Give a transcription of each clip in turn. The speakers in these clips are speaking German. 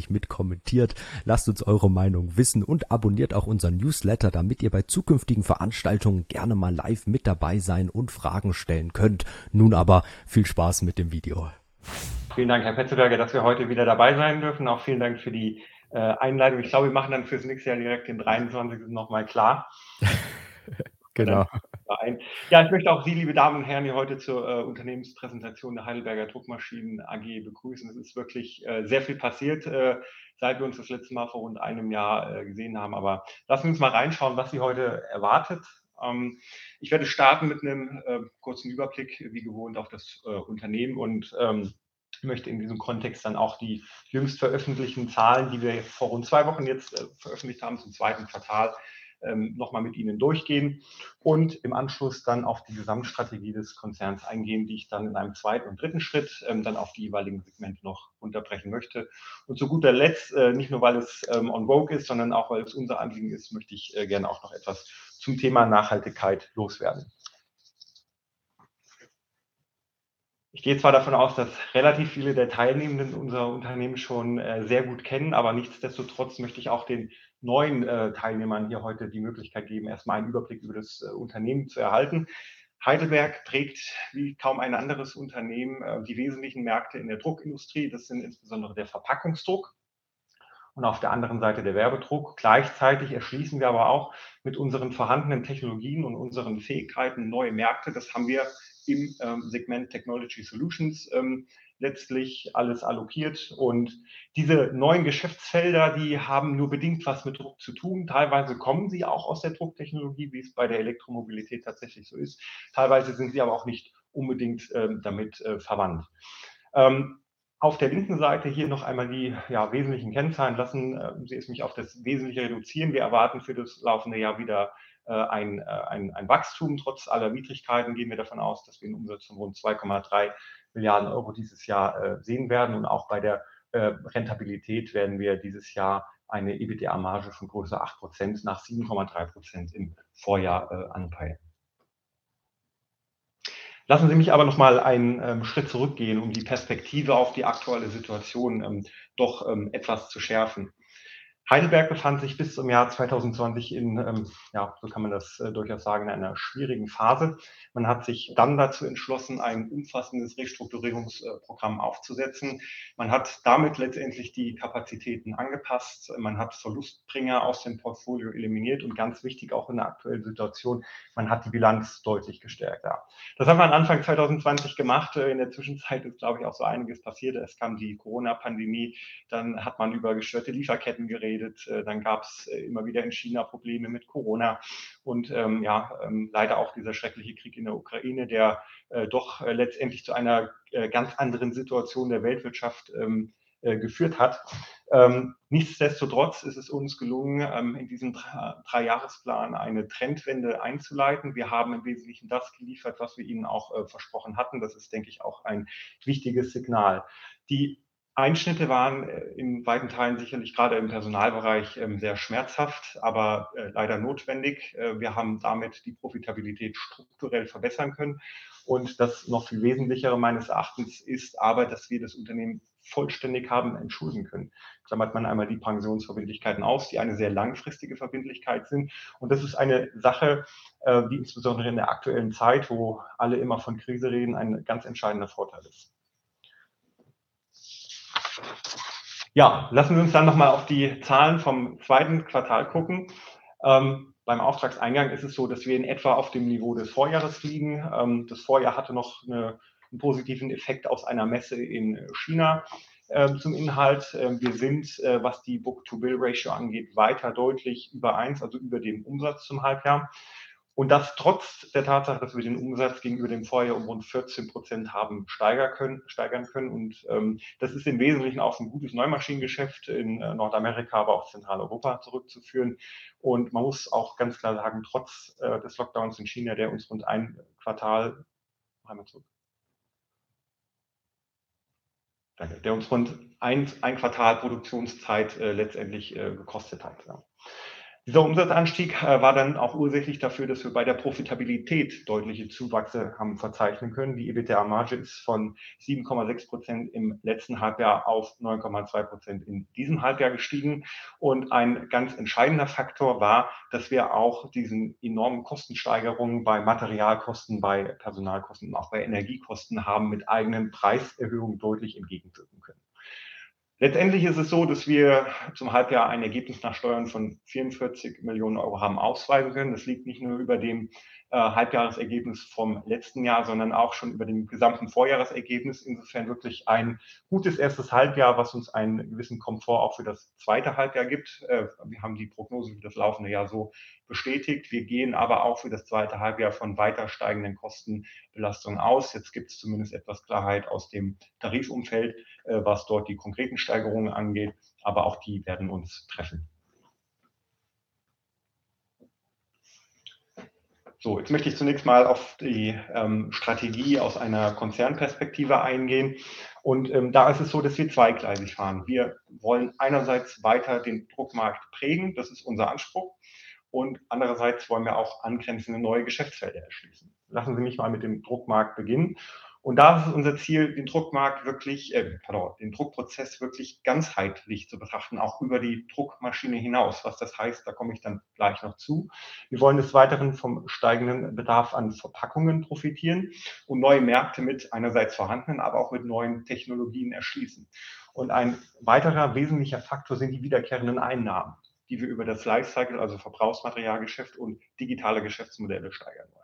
fleißig mit kommentiert. Lasst uns eure Meinung wissen und abonniert auch unseren Newsletter, damit ihr bei zukünftigen Veranstaltungen gerne mal live mit dabei sein und Fragen stellen könnt. Nun aber viel Spaß mit dem Video. Vielen Dank, Herr Petzelberger, dass wir heute wieder dabei sein dürfen. Auch vielen Dank für die äh, Einleitung. Ich glaube, wir machen dann fürs nächste Jahr direkt den 23. nochmal klar. genau. Ja, ich möchte auch Sie, liebe Damen und Herren, hier heute zur äh, Unternehmenspräsentation der Heidelberger Druckmaschinen AG begrüßen. Es ist wirklich äh, sehr viel passiert, äh, seit wir uns das letzte Mal vor rund einem Jahr äh, gesehen haben. Aber lassen wir uns mal reinschauen, was Sie heute erwartet. Ähm, ich werde starten mit einem äh, kurzen Überblick, wie gewohnt, auf das äh, Unternehmen und ähm, möchte in diesem Kontext dann auch die jüngst veröffentlichten Zahlen, die wir vor rund zwei Wochen jetzt veröffentlicht haben, zum zweiten Quartal, ähm, nochmal mit Ihnen durchgehen und im Anschluss dann auf die Gesamtstrategie des Konzerns eingehen, die ich dann in einem zweiten und dritten Schritt ähm, dann auf die jeweiligen Segmente noch unterbrechen möchte. Und zu guter Letzt, äh, nicht nur weil es ähm, on vogue ist, sondern auch weil es unser Anliegen ist, möchte ich äh, gerne auch noch etwas zum Thema Nachhaltigkeit loswerden. Ich gehe zwar davon aus, dass relativ viele der Teilnehmenden unser Unternehmen schon äh, sehr gut kennen, aber nichtsdestotrotz möchte ich auch den neuen äh, Teilnehmern hier heute die Möglichkeit geben, erstmal einen Überblick über das äh, Unternehmen zu erhalten. Heidelberg trägt wie kaum ein anderes Unternehmen äh, die wesentlichen Märkte in der Druckindustrie. Das sind insbesondere der Verpackungsdruck und auf der anderen Seite der Werbedruck. Gleichzeitig erschließen wir aber auch mit unseren vorhandenen Technologien und unseren Fähigkeiten neue Märkte. Das haben wir im ähm, Segment Technology Solutions ähm, letztlich alles allokiert. Und diese neuen Geschäftsfelder, die haben nur bedingt was mit Druck zu tun. Teilweise kommen sie auch aus der Drucktechnologie, wie es bei der Elektromobilität tatsächlich so ist. Teilweise sind sie aber auch nicht unbedingt ähm, damit äh, verwandt. Ähm, auf der linken Seite hier noch einmal die ja, wesentlichen Kennzahlen. Lassen äh, Sie es mich auf das Wesentliche reduzieren. Wir erwarten für das laufende Jahr wieder äh, ein, äh, ein, ein, Wachstum. Trotz aller Widrigkeiten gehen wir davon aus, dass wir einen Umsatz von rund 2,3 Milliarden Euro dieses Jahr äh, sehen werden. Und auch bei der Rentabilität werden wir dieses Jahr eine EBITDA-Marge von größer 8 Prozent nach 7,3 Prozent im Vorjahr anpeilen. Lassen Sie mich aber noch mal einen ähm, Schritt zurückgehen, um die Perspektive auf die aktuelle Situation ähm, doch ähm, etwas zu schärfen. Heidelberg befand sich bis zum Jahr 2020 in, ähm, ja, so kann man das äh, durchaus sagen, in einer schwierigen Phase. Man hat sich dann dazu entschlossen, ein umfassendes Restrukturierungsprogramm aufzusetzen. Man hat damit letztendlich die Kapazitäten angepasst. Man hat Verlustbringer aus dem Portfolio eliminiert und ganz wichtig auch in der aktuellen Situation, man hat die Bilanz deutlich gestärkt. Ja. Das haben wir Anfang 2020 gemacht. In der Zwischenzeit ist, glaube ich, auch so einiges passiert. Es kam die Corona-Pandemie, dann hat man über gestörte Lieferketten geredet geredet. Äh, dann gab es äh, immer wieder in China Probleme mit Corona und ähm, ja, ähm, leider auch dieser schreckliche Krieg in der Ukraine, der äh, doch äh, letztendlich zu einer äh, ganz anderen Situation der Weltwirtschaft ähm, äh, geführt hat. Ähm, nichtsdestotrotz ist es uns gelungen, ähm, in diesem Dreijahresplan eine Trendwende einzuleiten. Wir haben im Wesentlichen das geliefert, was wir Ihnen auch äh, versprochen hatten. Das ist, denke ich, auch ein wichtiges Signal. Die Einschnitte waren äh, in weiten Teilen sicherlich gerade im Personalbereich ähm, sehr schmerzhaft, aber äh, leider notwendig. Äh, wir haben damit die Profitabilität strukturell verbessern können. Und das noch viel Wesentlichere meines Erachtens ist aber, dass wir das Unternehmen vollständig haben entschulden können. Klammert man einmal die Pensionsverbindlichkeiten aus, die eine sehr langfristige Verbindlichkeit sind. Und das ist eine Sache, die insbesondere in der aktuellen Zeit, wo alle immer von Krise reden, ein ganz entscheidender Vorteil ist. Ja, lassen wir uns dann nochmal auf die Zahlen vom zweiten Quartal gucken. Ähm, beim Auftragseingang ist es so, dass wir in etwa auf dem Niveau des Vorjahres liegen. Ähm, das Vorjahr hatte noch eine, einen positiven Effekt aus einer Messe in China äh, zum Inhalt. Äh, wir sind, äh, was die Book-to-Bill-Ratio angeht, weiter deutlich über eins, also über dem Umsatz zum Halbjahr. Und das trotz der Tatsache, dass wir den Umsatz gegenüber dem Vorjahr um rund 14 Prozent haben steigern können. Steigern können. Und ähm, das ist im Wesentlichen auf ein gutes Neumaschinengeschäft in äh, Nordamerika, aber auch Zentraleuropa zurückzuführen. Und man muss auch ganz klar sagen, trotz äh, des Lockdowns in China, der uns rund ein Quartal, einmal zurück, der uns rund ein, ein Quartal Produktionszeit äh, letztendlich äh, gekostet hat. Ja. Dieser Umsatzanstieg äh, war dann auch ursächlich dafür, dass wir bei der Profitabilität deutliche Zuwachse haben verzeichnen können. Die EBITDA-Marge ist von 7,6 Prozent im letzten Halbjahr auf 9,2 Prozent in diesem Halbjahr gestiegen. Und ein ganz entscheidender Faktor war, dass wir auch diesen enormen Kostensteigerungen bei Materialkosten, bei Personalkosten und auch bei Energiekosten haben mit eigenen Preiserhöhungen deutlich entgegenwirken können. Letztendlich ist es so, dass wir zum Halbjahr ein Ergebnis nach Steuern von 44 Millionen Euro haben ausweisen können. Das liegt nicht nur über dem äh, Halbjahresergebnis vom letzten Jahr, sondern auch schon über dem gesamten Vorjahresergebnis. Insofern wirklich ein gutes erstes Halbjahr, was uns einen gewissen Komfort auch für das zweite Halbjahr gibt. Äh, wir haben die Prognose für das laufende Jahr so bestätigt. Wir gehen aber auch für das zweite Halbjahr von weiter steigenden Kostenbelastungen aus. Jetzt gibt es zumindest etwas Klarheit aus dem Tarifumfeld, äh, was dort die konkreten Steigerungen angeht. Aber auch die werden uns treffen. So, jetzt möchte ich zunächst mal auf die ähm, Strategie aus einer Konzernperspektive eingehen. Und ähm, da ist es so, dass wir zweigleisig fahren. Wir wollen einerseits weiter den Druckmarkt prägen, das ist unser Anspruch. Und andererseits wollen wir auch angrenzende neue Geschäftsfelder erschließen. Lassen Sie mich mal mit dem Druckmarkt beginnen. Und da ist unser Ziel, den Druckmarkt wirklich, äh, pardon, den Druckprozess wirklich ganzheitlich zu betrachten, auch über die Druckmaschine hinaus. Was das heißt, da komme ich dann gleich noch zu. Wir wollen des Weiteren vom steigenden Bedarf an Verpackungen profitieren und neue Märkte mit einerseits vorhandenen, aber auch mit neuen Technologien erschließen. Und ein weiterer wesentlicher Faktor sind die wiederkehrenden Einnahmen, die wir über das Lifecycle, also Verbrauchsmaterialgeschäft und digitale Geschäftsmodelle steigern wollen.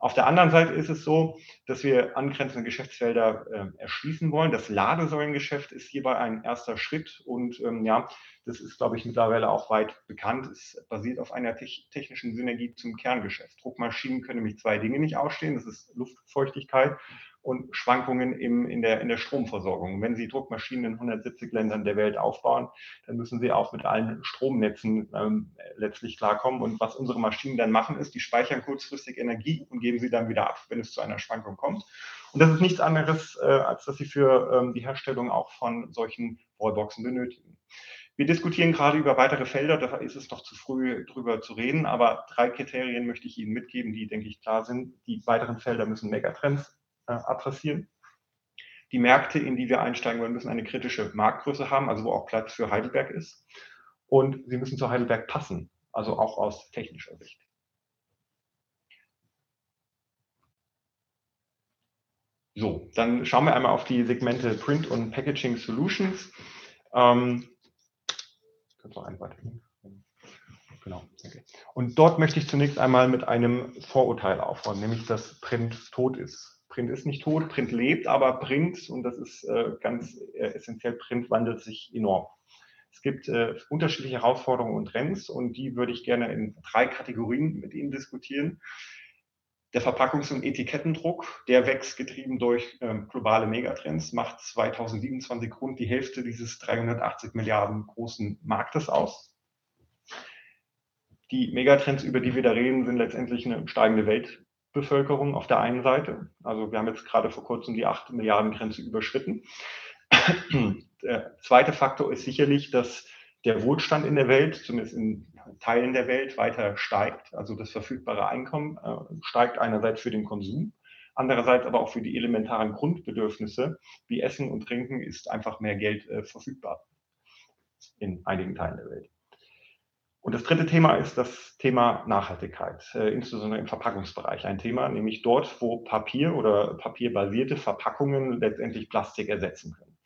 Auf der anderen Seite ist es so, dass wir angrenzende Geschäftsfelder äh, erschließen wollen. Das Ladesäulengeschäft ist hierbei ein erster Schritt und ähm, ja, das ist, glaube ich, mittlerweile auch weit bekannt. Es basiert auf einer te technischen Synergie zum Kerngeschäft. Druckmaschinen können nämlich zwei Dinge nicht ausstehen. Das ist Luftfeuchtigkeit und Schwankungen im, in, der, in der Stromversorgung. Wenn Sie Druckmaschinen in 170 Ländern der Welt aufbauen, dann müssen Sie auch mit allen Stromnetzen ähm, letztlich klarkommen. Und was unsere Maschinen dann machen, ist, die speichern kurzfristig Energie und geben sie dann wieder ab, wenn es zu einer Schwankung kommt. Und das ist nichts anderes, äh, als dass Sie für ähm, die Herstellung auch von solchen Wallboxen benötigen. Wir diskutieren gerade über weitere Felder, da ist es noch zu früh drüber zu reden, aber drei Kriterien möchte ich Ihnen mitgeben, die, denke ich, klar sind. Die weiteren Felder müssen Megatrends adressieren. Die Märkte, in die wir einsteigen wollen, müssen eine kritische Marktgröße haben, also wo auch Platz für Heidelberg ist. Und sie müssen zu Heidelberg passen, also auch aus technischer Sicht. So, dann schauen wir einmal auf die Segmente Print und Packaging Solutions. Ähm? Genau. Okay. Und dort möchte ich zunächst einmal mit einem Vorurteil aufräumen, nämlich dass Print tot ist. Print ist nicht tot, Print lebt, aber Print, und das ist äh, ganz äh, essentiell, Print wandelt sich enorm. Es gibt äh, unterschiedliche Herausforderungen und Trends und die würde ich gerne in drei Kategorien mit Ihnen diskutieren. Der Verpackungs- und Etikettendruck, der wächst getrieben durch ähm, globale Megatrends, macht 2027 rund die Hälfte dieses 380 Milliarden großen Marktes aus. Die Megatrends, über die wir da reden, sind letztendlich eine steigende Welt, Bevölkerung auf der einen Seite. Also wir haben jetzt gerade vor kurzem die 8 Milliarden Grenze überschritten. Der zweite Faktor ist sicherlich, dass der Wohlstand in der Welt, zumindest in Teilen der Welt, weiter steigt. Also das verfügbare Einkommen äh, steigt einerseits für den Konsum, andererseits aber auch für die elementaren Grundbedürfnisse wie Essen und Trinken ist einfach mehr Geld äh, verfügbar in einigen Teilen der Welt. Und das dritte Thema ist das Thema Nachhaltigkeit, äh, insbesondere im Verpackungsbereich. Ein Thema, nämlich dort, wo Papier oder papierbasierte Verpackungen letztendlich Plastik ersetzen können.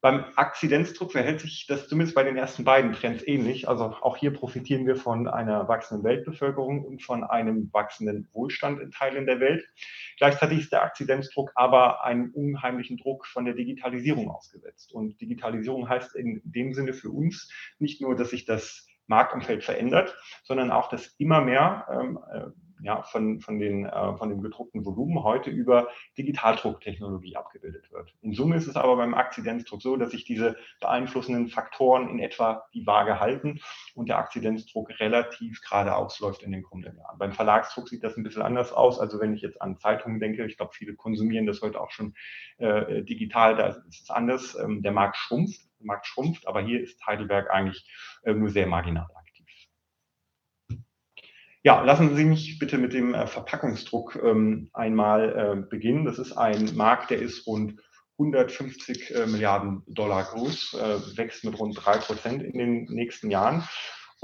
Beim Akzidenzdruck verhält sich das zumindest bei den ersten beiden Trends ähnlich. Also auch hier profitieren wir von einer wachsenden Weltbevölkerung und von einem wachsenden Wohlstand in Teilen der Welt. Gleichzeitig ist der Akzidenzdruck aber einem unheimlichen Druck von der Digitalisierung ausgesetzt. Und Digitalisierung heißt in dem Sinne für uns nicht nur, dass sich das Marktumfeld verändert, sondern auch, dass immer mehr ähm, äh, ja, von, von, den, äh, von dem gedruckten Volumen heute über Digitaldrucktechnologie abgebildet wird. In Summe ist es aber beim Akzidenzdruck so, dass sich diese beeinflussenden Faktoren in etwa die Waage halten und der Akzidenzdruck relativ geradeaus läuft in den kommenden Jahren. Beim Verlagsdruck sieht das ein bisschen anders aus. Also wenn ich jetzt an Zeitungen denke, ich glaube, viele konsumieren das heute auch schon äh, digital, da ist es anders. Ähm, der Markt schrumpft, Markt schrumpft, aber hier ist Heidelberg eigentlich äh, nur sehr marginal aktiv. Ja, lassen Sie mich bitte mit dem äh, Verpackungsdruck ähm, einmal äh, beginnen. Das ist ein Markt, der ist rund 150 äh, Milliarden Dollar groß, wächst mit rund drei Prozent in den nächsten Jahren.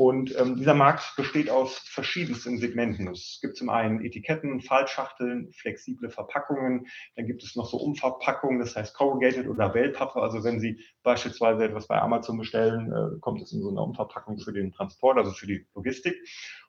Und ähm, dieser Markt besteht aus verschiedensten Segmenten. Es gibt zum einen Etiketten, Fallschachteln, flexible Verpackungen. Dann gibt es noch so Umverpackungen, das heißt Corrugated oder Wellpappe. Also wenn Sie beispielsweise etwas bei Amazon bestellen, äh, kommt es in so einer Umverpackung für den Transport, also für die Logistik.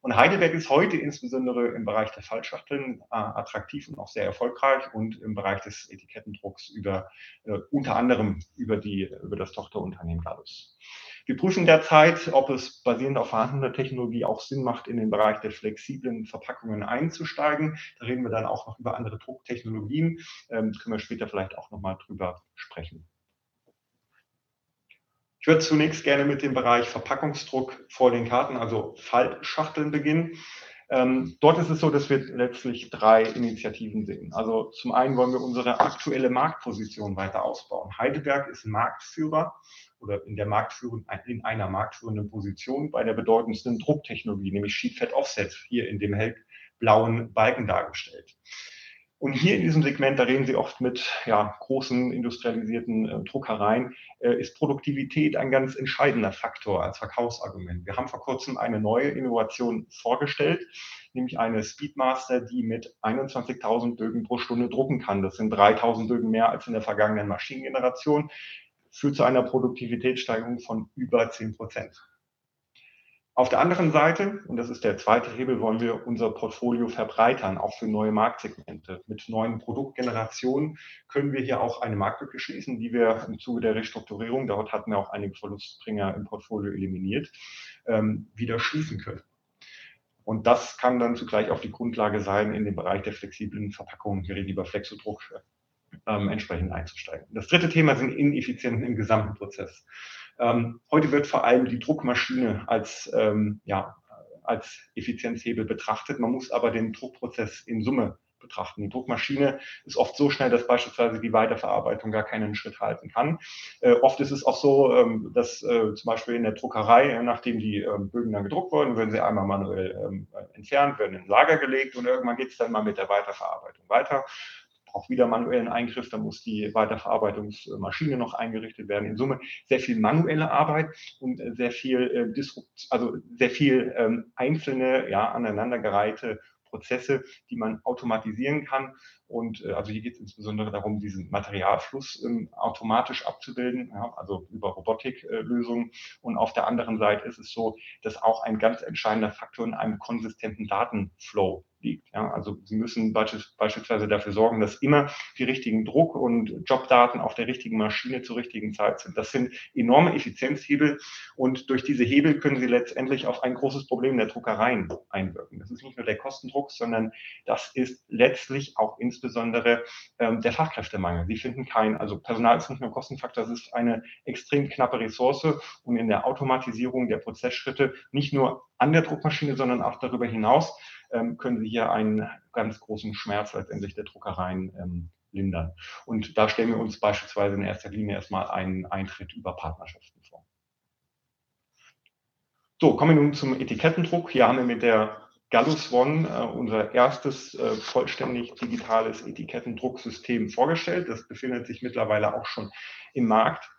Und Heidelberg ist heute insbesondere im Bereich der Fallschachteln äh, attraktiv und auch sehr erfolgreich und im Bereich des Etikettendrucks über äh, unter anderem über die über das Tochterunternehmen Gallus. Wir prüfen derzeit, ob es basierend auf vorhandener Technologie auch Sinn macht, in den Bereich der flexiblen Verpackungen einzusteigen. Da reden wir dann auch noch über andere Drucktechnologien. Ähm, können wir später vielleicht auch nochmal drüber sprechen. Ich würde zunächst gerne mit dem Bereich Verpackungsdruck vor den Karten, also Fallschachteln beginnen. Ähm, dort ist es so, dass wir letztlich drei Initiativen sehen. Also zum einen wollen wir unsere aktuelle Marktposition weiter ausbauen. Heidelberg ist Marktführer oder in der Marktführung, in einer marktführenden Position bei der bedeutendsten Drucktechnologie, nämlich Sheet Offset, hier in dem hellblauen Balken dargestellt. Und hier in diesem Segment, da reden Sie oft mit ja, großen industrialisierten äh, Druckereien, äh, ist Produktivität ein ganz entscheidender Faktor als Verkaufsargument. Wir haben vor kurzem eine neue Innovation vorgestellt, nämlich eine Speedmaster, die mit 21.000 Bögen pro Stunde drucken kann. Das sind 3.000 Bögen mehr als in der vergangenen Maschinengeneration führt zu einer Produktivitätssteigerung von über 10 Prozent. Auf der anderen Seite, und das ist der zweite Hebel, wollen wir unser Portfolio verbreitern, auch für neue Marktsegmente. Mit neuen Produktgenerationen können wir hier auch eine Marktlücke schließen, die wir im Zuge der Restrukturierung, dort hatten wir auch einige Verlustbringer im Portfolio eliminiert, ähm, wieder schließen können. Und das kann dann zugleich auch die Grundlage sein, in den Bereich der flexiblen Verpackungen, hier lieber Flexodruck ähm, entsprechend einzusteigen. Das dritte Thema sind Ineffizienzen im gesamten Prozess. Ähm, heute wird vor allem die Druckmaschine als, ähm, ja, als Effizienzhebel betrachtet. Man muss aber den Druckprozess in Summe betrachten. Die Druckmaschine ist oft so schnell, dass beispielsweise die Weiterverarbeitung gar keinen Schritt halten kann. Äh, oft ist es auch so, ähm, dass äh, zum Beispiel in der Druckerei, äh, nachdem die ähm, Bögen dann gedruckt wurden, werden sie einmal manuell ähm, entfernt, werden in ein Lager gelegt und irgendwann geht es dann mal mit der Weiterverarbeitung weiter auch wieder manuellen Eingriff, da muss die Weiterverarbeitungsmaschine noch eingerichtet werden. In Summe sehr viel manuelle Arbeit und äh, sehr viel äh, Disrupt, also sehr viel ähm, einzelne, ja, aneinandergereihte Prozesse, die man automatisieren kann. Und äh, also hier geht es insbesondere darum, diesen Materialfluss ähm, automatisch abzubilden, ja, also über Robotiklösungen. Äh, und auf der anderen Seite ist es so, dass auch ein ganz entscheidender Faktor in einem konsistenten Datenflow liegt. Ja, also Sie müssen beispielsweise dafür sorgen, dass immer die richtigen Druck- und Jobdaten auf der richtigen Maschine zur richtigen Zeit sind. Das sind enorme Effizienzhebel und durch diese Hebel können Sie letztendlich auf ein großes Problem der Druckereien einwirken. Das ist nicht nur der Kostendruck, sondern das ist letztlich auch insbesondere ähm, der Fachkräftemangel. Sie finden kein, also Personal ist nicht nur Kostenfaktor, das ist eine extrem knappe Ressource und in der Automatisierung der Prozessschritte nicht nur an der Druckmaschine, sondern auch darüber hinaus können wir hier einen ganz großen Schmerz letztendlich der Druckereien ähm, lindern. Und da stellen wir uns beispielsweise in erster Linie erstmal einen Eintritt über Partnerschaften vor. So, kommen wir nun zum Etikettendruck. Hier haben wir mit der Gallus One äh, unser erstes äh, vollständig digitales Etikettendrucksystem vorgestellt. Das befindet sich mittlerweile auch schon im Markt.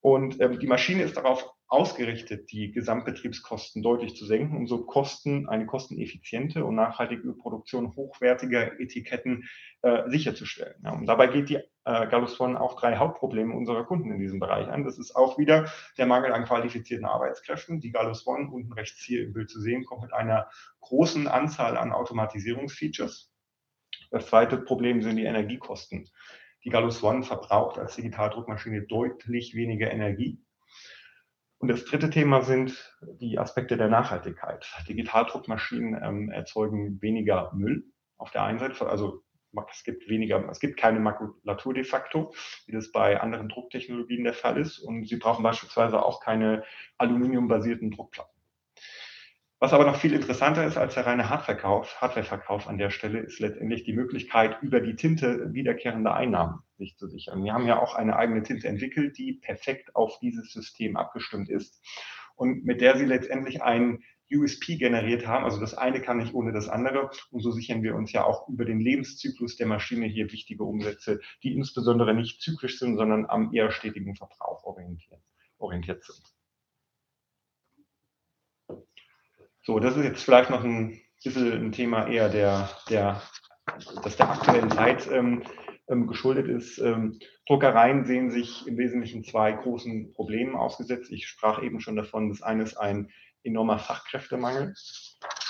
Und ähm, die Maschine ist darauf ausgerichtet, die Gesamtbetriebskosten deutlich zu senken, um so Kosten, eine kosteneffiziente und nachhaltige Produktion hochwertiger Etiketten äh, sicherzustellen. Ja, und dabei geht die äh, Gallus von auch drei Hauptprobleme unserer Kunden in diesem Bereich an. Das ist auch wieder der Mangel an qualifizierten Arbeitskräften. Die Gallus One, unten rechts hier im Bild zu sehen, kommt mit einer großen Anzahl an Automatisierungsfeatures. Das zweite Problem sind die Energiekosten. Die Gallus One verbraucht als Digitaldruckmaschine deutlich weniger Energie. Und das dritte Thema sind die Aspekte der Nachhaltigkeit. Digitaldruckmaschinen ähm, erzeugen weniger Müll auf der einen Seite, also es gibt weniger, es gibt keine Makulatur de facto, wie das bei anderen Drucktechnologien der Fall ist. Und sie brauchen beispielsweise auch keine aluminiumbasierten Druckplatten. Was aber noch viel interessanter ist als der reine Hardwareverkauf, Hardwareverkauf an der Stelle, ist letztendlich die Möglichkeit, über die Tinte wiederkehrende Einnahmen sich zu sichern. Wir haben ja auch eine eigene Tinte entwickelt, die perfekt auf dieses System abgestimmt ist und mit der Sie letztendlich ein USP generiert haben. Also das eine kann nicht ohne das andere. Und so sichern wir uns ja auch über den Lebenszyklus der Maschine hier wichtige Umsätze, die insbesondere nicht zyklisch sind, sondern am eher stetigen Verbrauch orientiert, orientiert sind. So, das ist jetzt vielleicht noch ein bisschen ein Thema eher der, der, das der aktuellen Zeit ähm, ähm, geschuldet ist. Ähm, Druckereien sehen sich im Wesentlichen zwei großen Problemen ausgesetzt. Ich sprach eben schon davon. Das eine ist ein enormer Fachkräftemangel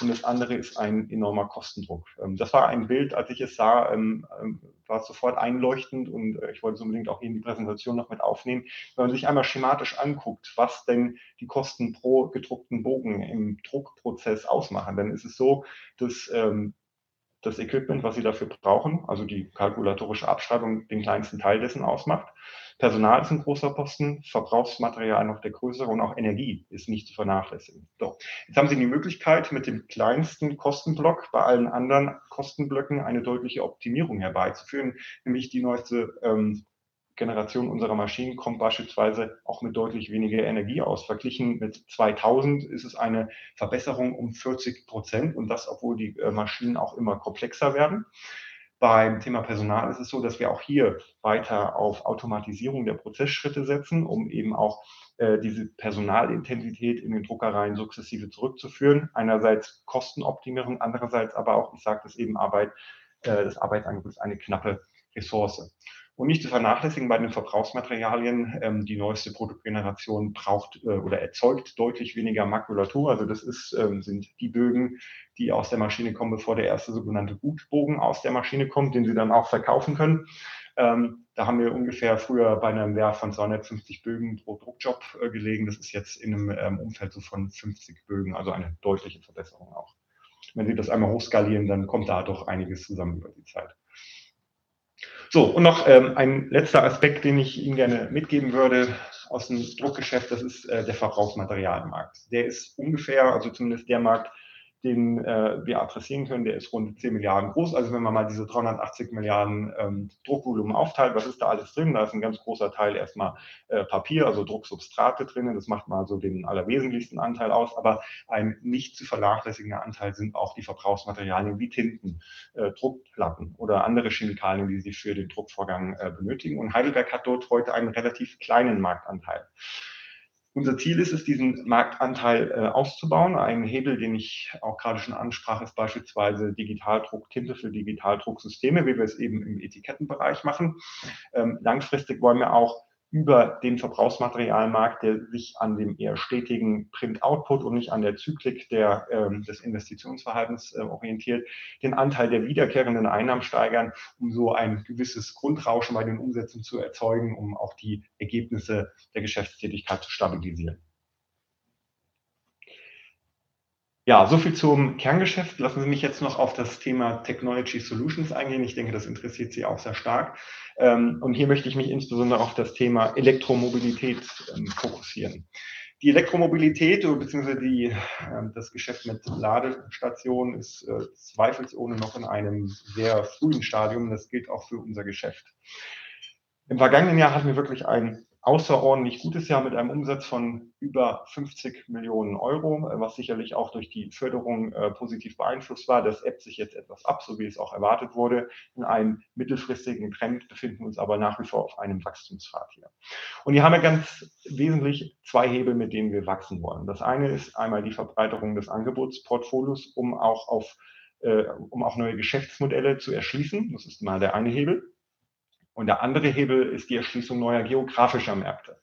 und das andere ist ein enormer Kostendruck. Ähm, das war ein Bild, als ich es sah, ähm, ähm, war es sofort einleuchtend und äh, ich wollte es unbedingt auch in die Präsentation noch mit aufnehmen. Wenn man sich einmal schematisch anguckt, was denn die Kosten pro gedruckten Bogen im Druckprozess ausmachen, dann ist es so, dass das Equipment, was Sie dafür brauchen, also die kalkulatorische Abschreibung, den kleinsten Teil dessen ausmacht. Personal ist ein großer Posten, Verbrauchsmaterial noch der größere und auch Energie ist nicht zu vernachlässigen. So, jetzt haben Sie die Möglichkeit, mit dem kleinsten Kostenblock bei allen anderen Kostenblöcken eine deutliche Optimierung herbeizuführen, nämlich die neueste ähm, Generation unserer Maschinen kommt beispielsweise auch mit deutlich weniger Energie aus. Verglichen mit 2000 ist es eine Verbesserung um 40 Prozent und das, obwohl die äh, Maschinen auch immer komplexer werden. Beim Thema Personal ist es so, dass wir auch hier weiter auf Automatisierung der Prozessschritte setzen, um eben auch äh, diese Personalintensität in den Druckereien sukzessive zurückzuführen. Einerseits Kostenoptimierung, andererseits aber auch, ich sage das eben, Arbeit, äh, das Arbeitsangebot ist eine knappe Ressource. Und nicht zu vernachlässigen bei den Verbrauchsmaterialien, ähm, die neueste Produktgeneration braucht äh, oder erzeugt deutlich weniger Makulatur. Also das ist, ähm, sind die Bögen, die aus der Maschine kommen, bevor der erste sogenannte Gutbogen aus der Maschine kommt, den Sie dann auch verkaufen können. Ähm, da haben wir ungefähr früher bei einem Wert von 250 Bögen pro Druckjob äh, gelegen. Das ist jetzt in einem ähm, Umfeld so von 50 Bögen, also eine deutliche Verbesserung auch. Wenn Sie das einmal hochskalieren, dann kommt da doch einiges zusammen über die Zeit. So, und noch ähm, ein letzter Aspekt, den ich Ihnen gerne mitgeben würde aus dem Druckgeschäft, das ist äh, der Verbrauchsmaterialmarkt. Der ist ungefähr, also zumindest der Markt, den äh, wir adressieren können, der ist rund 10 Milliarden groß. Also wenn man mal diese 380 Milliarden ähm, Druckvolumen aufteilt, was ist da alles drin? Da ist ein ganz großer Teil erstmal äh, Papier, also Drucksubstrate drin. Das macht mal so den allerwesentlichsten Anteil aus. Aber ein nicht zu vernachlässigender Anteil sind auch die Verbrauchsmaterialien wie Tinten, äh, Druckplatten oder andere Chemikalien, die Sie für den Druckvorgang äh, benötigen. Und Heidelberg hat dort heute einen relativ kleinen Marktanteil. Unser Ziel ist es, diesen Marktanteil äh, auszubauen. Ein Hebel, den ich auch gerade schon ansprach, ist beispielsweise Digitaldruck, Tinte für Digitaldrucksysteme, wie wir es eben im Etikettenbereich machen. Ähm, langfristig wollen wir auch über den Verbrauchsmaterialmarkt, der sich an dem eher stetigen Print-Output und nicht an der Zyklik der, ähm, des Investitionsverhaltens äh, orientiert, den Anteil der wiederkehrenden Einnahmen steigern, um so ein gewisses Grundrauschen bei den Umsätzen zu erzeugen, um auch die Ergebnisse der Geschäftstätigkeit zu stabilisieren. Ja, so viel zum Kerngeschäft. Lassen Sie mich jetzt noch auf das Thema Technology Solutions eingehen. Ich denke, das interessiert Sie auch sehr stark. Ähm, und hier möchte ich mich insbesondere auf das Thema Elektromobilität ähm, fokussieren. Die Elektromobilität bzw. Die, ähm, das Geschäft mit Ladestationen ist äh, zweifelsohne noch in einem sehr frühen Stadium. Das gilt auch für unser Geschäft. Im vergangenen Jahr hatten wir wirklich ein außerordentlich gutes Jahr mit einem Umsatz von über 50 Millionen Euro, äh, was sicherlich auch durch die Förderung äh, positiv beeinflusst war. Das ebbt sich jetzt etwas ab, so wie es auch erwartet wurde. In einem mittelfristigen Trend befinden wir uns aber nach wie vor auf einem Wachstumspfad hier. Und hier haben wir ganz wesentlich zwei Hebel, mit denen wir wachsen wollen. Das eine ist einmal die Verbreiterung des Angebotsportfolios, um auch auf äh, um auch neue Geschäftsmodelle zu erschließen. Das ist mal der eine Hebel. Und der andere Hebel ist die Erschließung neuer geografischer Märkte.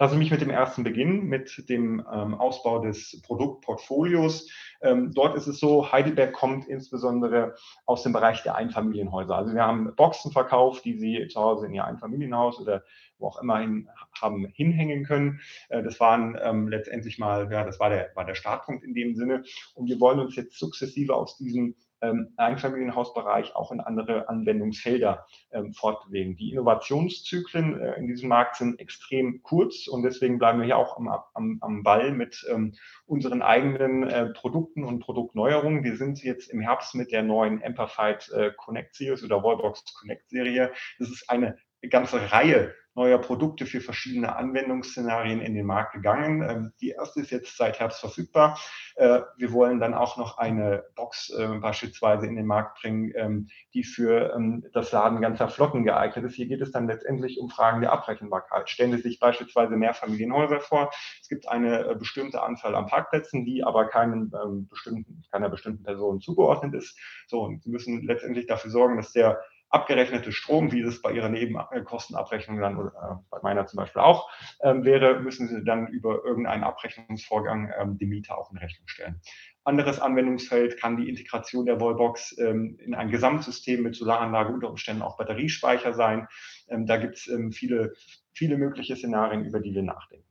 Lassen Sie mich mit dem ersten beginnen, mit dem ähm, Ausbau des Produktportfolios. Ähm, dort ist es so, Heidelberg kommt insbesondere aus dem Bereich der Einfamilienhäuser. Also wir haben Boxen verkauft, die Sie zu Hause in Ihr Einfamilienhaus oder wo auch immer hin, haben hinhängen können. Äh, das waren ähm, letztendlich mal, ja, das war der, war der Startpunkt in dem Sinne. Und wir wollen uns jetzt sukzessive aus diesem ähm, Einfamilienhausbereich auch in andere Anwendungsfelder ähm, fortbewegen. Die Innovationszyklen äh, in diesem Markt sind extrem kurz und deswegen bleiben wir hier auch am, am, am Ball mit ähm, unseren eigenen äh, Produkten und Produktneuerungen. Wir sind jetzt im Herbst mit der neuen Amperfied äh, Connect Series oder Wallbox Connect Serie. Das ist eine ganze Reihe neuer Produkte für verschiedene Anwendungsszenarien in den Markt gegangen. Ähm, die erste ist jetzt seit Herbst verfügbar. Äh, wir wollen dann auch noch eine Box äh, beispielsweise in den Markt bringen, ähm, die für ähm, das Laden ganzer Flotten geeignet ist. Hier geht es dann letztendlich um Fragen der Abrechenbarkeit. Stellen Sie sich beispielsweise Mehrfamilienhäuser vor. Es gibt eine äh, bestimmte Anzahl an Parkplätzen, die aber keinen, bestimmten, keiner bestimmten Person zugeordnet ist. So, und Sie müssen letztendlich dafür sorgen, dass der abgerechnete Strom, wie es bei Ihrer Nebenkostenabrechnung dann oder äh, bei meiner zum Beispiel auch ähm, wäre, müssen Sie dann über irgendeinen Abrechnungsvorgang ähm, dem Mieter auch in Rechnung stellen. Anderes Anwendungsfeld kann die Integration der Wallbox ähm, in ein Gesamtsystem mit Solaranlage, unter Umständen auch Batteriespeicher sein. Ähm, da gibt es ähm, viele, viele mögliche Szenarien, über die wir nachdenken.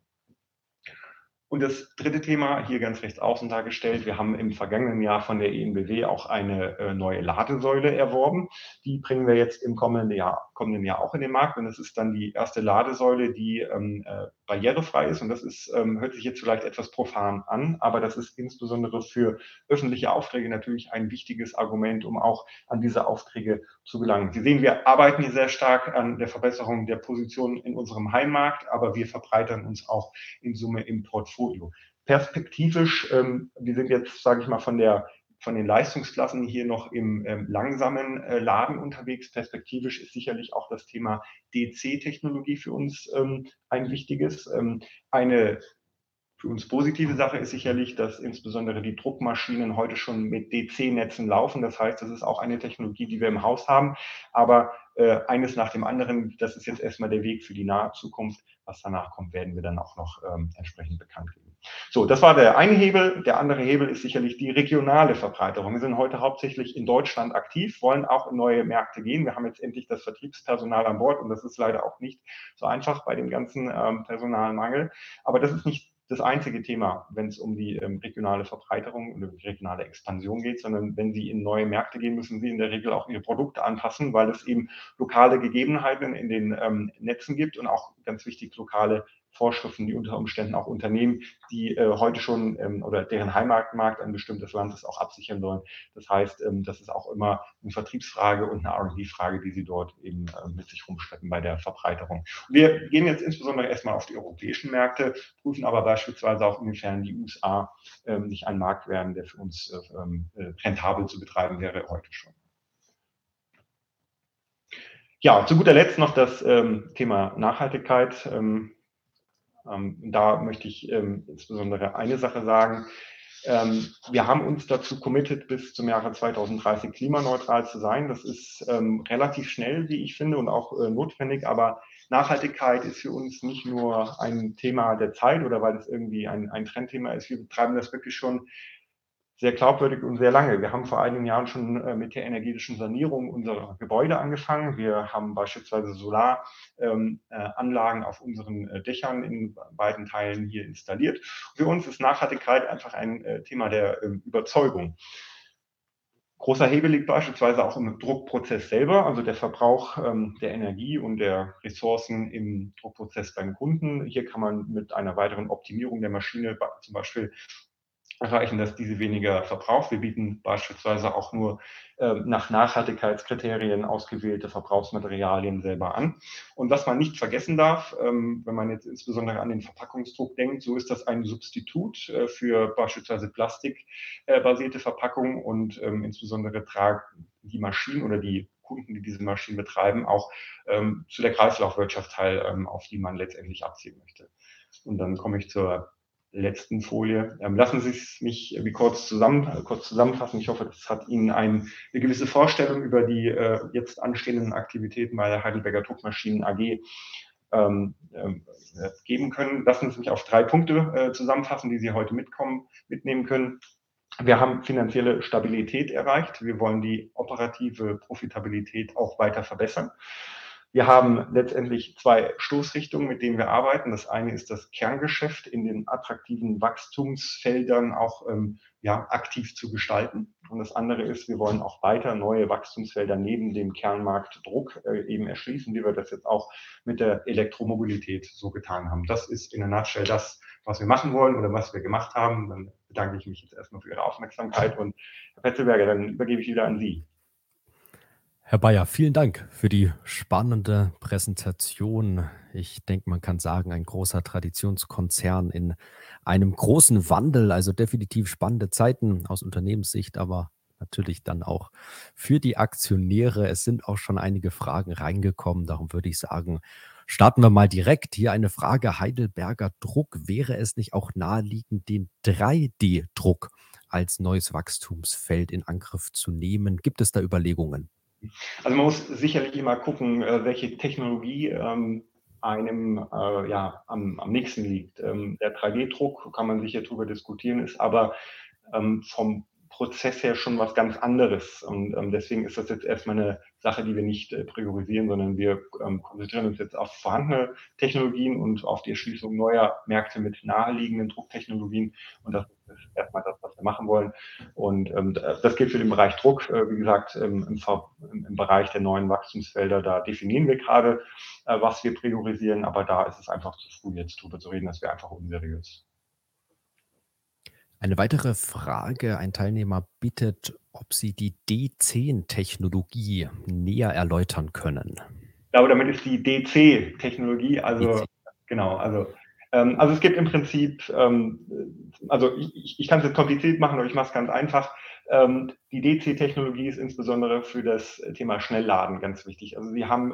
Und das dritte Thema, hier ganz rechts außen dargestellt, wir haben im vergangenen Jahr von der ENBW auch eine äh, neue Ladesäule erworben. Die bringen wir jetzt im kommenden Jahr, kommenden Jahr auch in den Markt. Und das ist dann die erste Ladesäule, die ähm, äh, barrierefrei ist. Und das ist, ähm, hört sich jetzt vielleicht etwas profan an, aber das ist insbesondere für öffentliche Aufträge natürlich ein wichtiges Argument, um auch an diese Aufträge zu gelangen. Sie sehen, wir arbeiten hier sehr stark an der Verbesserung der Position in unserem Heimmarkt, aber wir verbreitern uns auch in Summe im Portfolio. Perspektivisch, ähm, wir sind jetzt, sage ich mal, von der von den Leistungsklassen hier noch im ähm, langsamen äh, Laden unterwegs. Perspektivisch ist sicherlich auch das Thema DC-Technologie für uns ähm, ein wichtiges. Ähm, eine für uns positive Sache ist sicherlich, dass insbesondere die Druckmaschinen heute schon mit DC-Netzen laufen. Das heißt, das ist auch eine Technologie, die wir im Haus haben. Aber äh, eines nach dem anderen, das ist jetzt erstmal der Weg für die nahe Zukunft. Was danach kommt, werden wir dann auch noch ähm, entsprechend bekannt geben. So, das war der eine Hebel. Der andere Hebel ist sicherlich die regionale Verbreiterung. Wir sind heute hauptsächlich in Deutschland aktiv, wollen auch in neue Märkte gehen. Wir haben jetzt endlich das Vertriebspersonal an Bord und das ist leider auch nicht so einfach bei dem ganzen ähm, Personalmangel. Aber das ist nicht das einzige Thema, wenn es um die ähm, regionale Verbreiterung und die regionale Expansion geht, sondern wenn Sie in neue Märkte gehen, müssen Sie in der Regel auch Ihre Produkte anpassen, weil es eben lokale Gegebenheiten in den ähm, Netzen gibt und auch ganz wichtig lokale Vorschriften, die unter Umständen auch Unternehmen, die äh, heute schon ähm, oder deren Heimatmarkt ein bestimmtes Land ist, auch absichern sollen. Das heißt, ähm, das ist auch immer eine Vertriebsfrage und eine R&D-Frage, die sie dort eben äh, mit sich rumschleppen bei der Verbreiterung. Wir gehen jetzt insbesondere erstmal auf die europäischen Märkte, prüfen aber beispielsweise auch inwiefern die USA ähm, nicht ein Markt werden, der für uns äh, ähm, äh, rentabel zu betreiben wäre heute schon. Ja, zu guter Letzt noch das ähm, Thema Nachhaltigkeit. Ähm, da möchte ich ähm, insbesondere eine Sache sagen. Ähm, wir haben uns dazu committed, bis zum Jahre 2030 klimaneutral zu sein. Das ist ähm, relativ schnell, wie ich finde, und auch äh, notwendig. Aber Nachhaltigkeit ist für uns nicht nur ein Thema der Zeit oder weil es irgendwie ein, ein Trendthema ist. Wir betreiben das wirklich schon sehr glaubwürdig und sehr lange. Wir haben vor einigen Jahren schon äh, mit der energetischen Sanierung unserer Gebäude angefangen. Wir haben beispielsweise Solaranlagen ähm, äh, auf unseren äh, Dächern in beiden Teilen hier installiert. Für uns ist Nachhaltigkeit einfach ein Thema der ähm, Überzeugung. Großer Hebel liegt beispielsweise auch im Druckprozess selber, also der Verbrauch ähm, der Energie und der Ressourcen im Druckprozess beim Kunden. Hier kann man mit einer weiteren Optimierung der Maschine zum Beispiel erreichen, dass diese weniger verbraucht. Wir bieten beispielsweise auch nur äh, nach Nachhaltigkeitskriterien ausgewählte Verbrauchsmaterialien selber an. Und was man nicht vergessen darf, ähm, wenn man jetzt insbesondere an den Verpackungsdruck denkt, so ist das ein Substitut äh, für beispielsweise plastikbasierte äh, Verpackungen und ähm, insbesondere tragen die Maschinen oder die Kunden, die diese Maschinen betreiben, auch ähm, zu der Kreislaufwirtschaft teil, ähm, auf die man letztendlich abziehen möchte. Und dann komme ich zur letzten Folie. Ähm, lassen Sie es mich wie kurz, zusammen, kurz zusammenfassen. Ich hoffe, das hat Ihnen ein, eine gewisse Vorstellung über die äh, jetzt anstehenden Aktivitäten bei der Heidelberger Druckmaschinen AG ähm, ähm, geben können. Lassen Sie mich auf drei Punkte äh, zusammenfassen, die Sie heute mitkommen, mitnehmen können. Wir haben finanzielle Stabilität erreicht. Wir wollen die operative Profitabilität auch weiter verbessern. Wir haben letztendlich zwei Stoßrichtungen, mit denen wir arbeiten. Das eine ist das Kerngeschäft in den attraktiven Wachstumsfeldern auch ähm, ja, aktiv zu gestalten. Und das andere ist, wir wollen auch weiter neue Wachstumsfelder neben dem Kernmarkt Druck äh, eben erschließen, wie wir das jetzt auch mit der Elektromobilität so getan haben. Das ist in der Nutshell das, was wir machen wollen oder was wir gemacht haben. Dann bedanke ich mich jetzt erstmal für Ihre Aufmerksamkeit und Herr Petzelberger, dann übergebe ich wieder an Sie. Herr Bayer, vielen Dank für die spannende Präsentation. Ich denke, man kann sagen, ein großer Traditionskonzern in einem großen Wandel, also definitiv spannende Zeiten aus Unternehmenssicht, aber natürlich dann auch für die Aktionäre. Es sind auch schon einige Fragen reingekommen. Darum würde ich sagen, starten wir mal direkt. Hier eine Frage Heidelberger Druck. Wäre es nicht auch naheliegend, den 3D-Druck als neues Wachstumsfeld in Angriff zu nehmen? Gibt es da Überlegungen? Also man muss sicherlich immer gucken, äh, welche Technologie ähm, einem äh, ja, am, am nächsten liegt. Ähm, der 3D-Druck, kann man sicher darüber diskutieren, ist aber ähm, vom Prozess her schon was ganz anderes. Und ähm, deswegen ist das jetzt erstmal eine Sache, die wir nicht äh, priorisieren, sondern wir ähm, konzentrieren uns jetzt auf vorhandene Technologien und auf die Erschließung neuer Märkte mit naheliegenden Drucktechnologien. Und das ist erstmal das, was wir machen wollen. Und ähm, das gilt für den Bereich Druck. Äh, wie gesagt, ähm, im, im, Bereich der neuen Wachstumsfelder, da definieren wir gerade, äh, was wir priorisieren. Aber da ist es einfach zu früh, jetzt drüber zu reden. Das wäre einfach unseriös. Eine weitere Frage. Ein Teilnehmer bittet, ob Sie die D10-Technologie näher erläutern können. Ich glaube, damit ist die DC-Technologie, also DC. genau, also ähm, also es gibt im Prinzip, ähm, also ich, ich kann es jetzt kompliziert machen, aber ich mache es ganz einfach. Ähm, die DC-Technologie ist insbesondere für das Thema Schnellladen ganz wichtig. Also Sie haben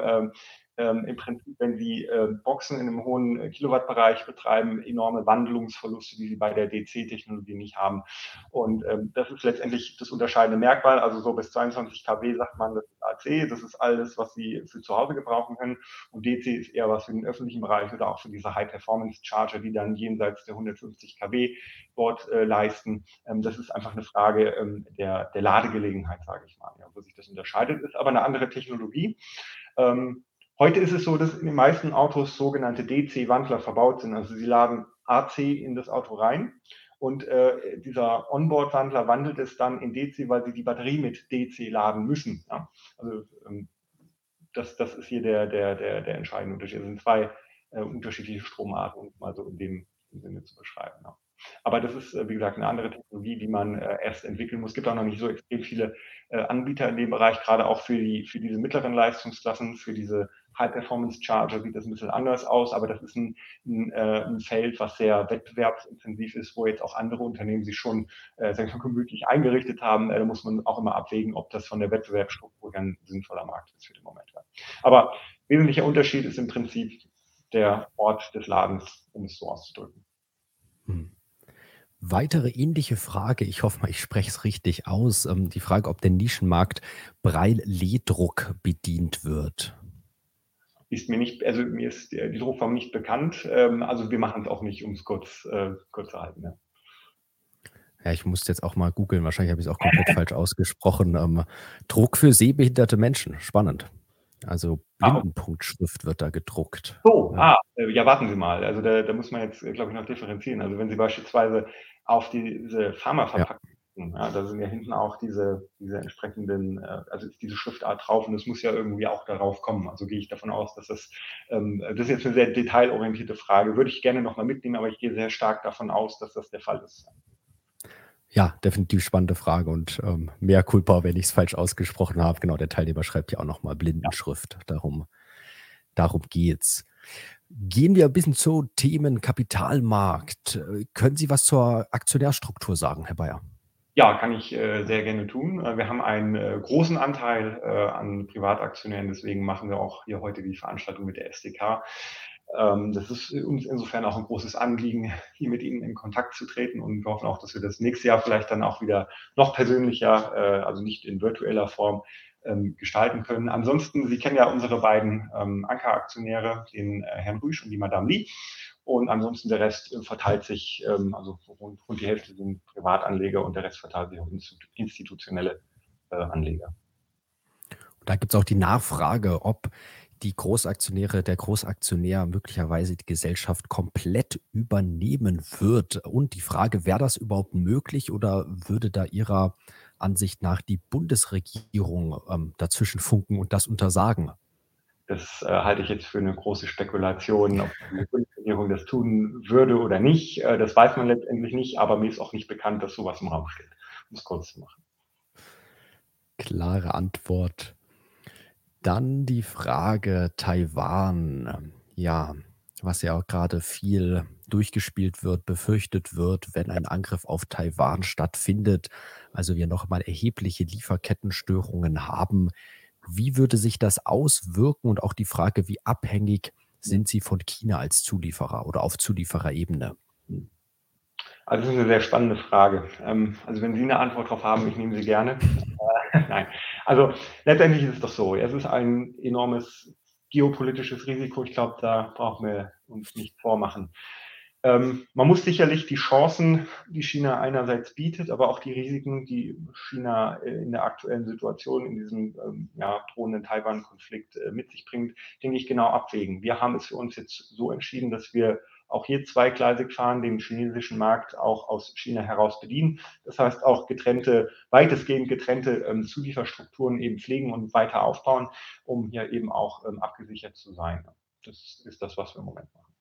ähm, im Prinzip, wenn Sie äh, Boxen in einem hohen äh, Kilowattbereich betreiben, enorme Wandlungsverluste, die Sie bei der DC-Technologie nicht haben. Und ähm, das ist letztendlich das unterscheidende Merkmal. Also so bis 22 kW sagt man, das ist AC, das ist alles, was Sie für zu Hause gebrauchen können. Und DC ist eher was für den öffentlichen Bereich oder auch für diese High-Performance-Charger, die dann jenseits der 150 kW dort äh, leisten. Ähm, das ist einfach eine Frage ähm, der, der Ladegelegenheit, sage ich mal, ja, wo sich das unterscheidet. Ist aber eine andere Technologie. Ähm, Heute ist es so, dass in den meisten Autos sogenannte DC-Wandler verbaut sind. Also sie laden AC in das Auto rein und äh, dieser Onboard-Wandler wandelt es dann in DC, weil sie die Batterie mit DC laden müssen. Ja? Also ähm, das, das ist hier der, der, der, der entscheidende Unterschied. Es sind zwei äh, unterschiedliche Stromarten, um mal so in dem, in dem Sinne zu beschreiben. Ja. Aber das ist, äh, wie gesagt, eine andere Technologie, die man äh, erst entwickeln muss. Es gibt auch noch nicht so extrem viele äh, Anbieter in dem Bereich, gerade auch für, die, für diese mittleren Leistungsklassen, für diese High-Performance-Charger sieht das ein bisschen anders aus, aber das ist ein, ein, ein, Feld, was sehr wettbewerbsintensiv ist, wo jetzt auch andere Unternehmen sich schon äh, wir, gemütlich eingerichtet haben. da muss man auch immer abwägen, ob das von der Wettbewerbsstruktur ein sinnvoller Markt ist für den Moment. Aber wesentlicher Unterschied ist im Prinzip der Ort des Ladens, um es so auszudrücken. Hm. Weitere ähnliche Frage, ich hoffe mal, ich spreche es richtig aus, ähm, die Frage, ob der Nischenmarkt Braille-Lehdruck bedient wird. Ist mir nicht, also mir ist die, Druckform nicht bekannt, ähm, also wir machen es auch nicht, um es kurz, äh, kurz zu halten. Ja. Ja, ich musste jetzt auch mal googeln, wahrscheinlich habe ich es auch komplett falsch ausgesprochen. Ähm, Druck für sehbehinderte Menschen, spannend. Also ah, Blindenpunktschrift wird da gedruckt. So, ja. ah, äh, ja, warten Sie mal. Also da, da muss man jetzt, glaube ich, noch differenzieren. Also wenn Sie beispielsweise auf diese Pharmaverpackung, ja. ja, da sind ja hinten auch diese, diese entsprechenden, äh, also ist diese Schriftart drauf und es muss ja irgendwie auch darauf kommen. Also gehe ich davon aus, dass das, ähm, das ist jetzt eine sehr detailorientierte Frage. Würde ich gerne nochmal mitnehmen, aber ich gehe sehr stark davon aus, dass das der Fall ist. Ja, definitiv spannende Frage und ähm, mehr Culpa, wenn ich es falsch ausgesprochen habe. Genau, der Teilnehmer schreibt ja auch nochmal Blindenschrift. Darum, darum geht's. Gehen wir ein bisschen zu Themen Kapitalmarkt. Können Sie was zur Aktionärstruktur sagen, Herr Bayer? Ja, kann ich äh, sehr gerne tun. Äh, wir haben einen äh, großen Anteil äh, an Privataktionären, deswegen machen wir auch hier heute die Veranstaltung mit der SDK. Ähm, das ist uns insofern auch ein großes Anliegen, hier mit Ihnen in Kontakt zu treten und wir hoffen auch, dass wir das nächste Jahr vielleicht dann auch wieder noch persönlicher, äh, also nicht in virtueller Form, ähm, gestalten können. Ansonsten, Sie kennen ja unsere beiden ähm, Ankeraktionäre, den äh, Herrn Rüsch und die Madame Lee. Und ansonsten der Rest äh, verteilt sich, ähm, also rund, rund, die Hälfte sind Privatanleger und der Rest verteilt sich auf institutionelle äh, Anleger. Da gibt es auch die Nachfrage, ob die Großaktionäre, der Großaktionär möglicherweise die Gesellschaft komplett übernehmen wird. Und die Frage, wäre das überhaupt möglich oder würde da Ihrer Ansicht nach die Bundesregierung ähm, dazwischen funken und das untersagen? Das äh, halte ich jetzt für eine große Spekulation, ob die Bundesregierung das tun würde oder nicht. Äh, das weiß man letztendlich nicht, aber mir ist auch nicht bekannt, dass sowas im Raum steht, um es kurz zu machen. Klare Antwort. Dann die Frage Taiwan. Ja, was ja auch gerade viel durchgespielt wird, befürchtet wird, wenn ein Angriff auf Taiwan stattfindet, also wir nochmal erhebliche Lieferkettenstörungen haben. Wie würde sich das auswirken? Und auch die Frage, wie abhängig sind Sie von China als Zulieferer oder auf Zuliefererebene? Also das ist eine sehr spannende Frage. Ähm, also wenn Sie eine Antwort darauf haben, ich nehme sie gerne. Nein. Also letztendlich ist es doch so, es ist ein enormes geopolitisches Risiko. Ich glaube, da brauchen wir uns nicht vormachen. Ähm, man muss sicherlich die Chancen, die China einerseits bietet, aber auch die Risiken, die China äh, in der aktuellen Situation, in diesem ähm, ja, drohenden Taiwan-Konflikt äh, mit sich bringt, denke ich, genau abwägen. Wir haben es für uns jetzt so entschieden, dass wir auch hier zweigleisig fahren, den chinesischen Markt auch aus China heraus bedienen. Das heißt auch getrennte, weitestgehend getrennte ähm, Zulieferstrukturen eben pflegen und weiter aufbauen, um hier eben auch ähm, abgesichert zu sein. Das ist das, was wir im Moment machen.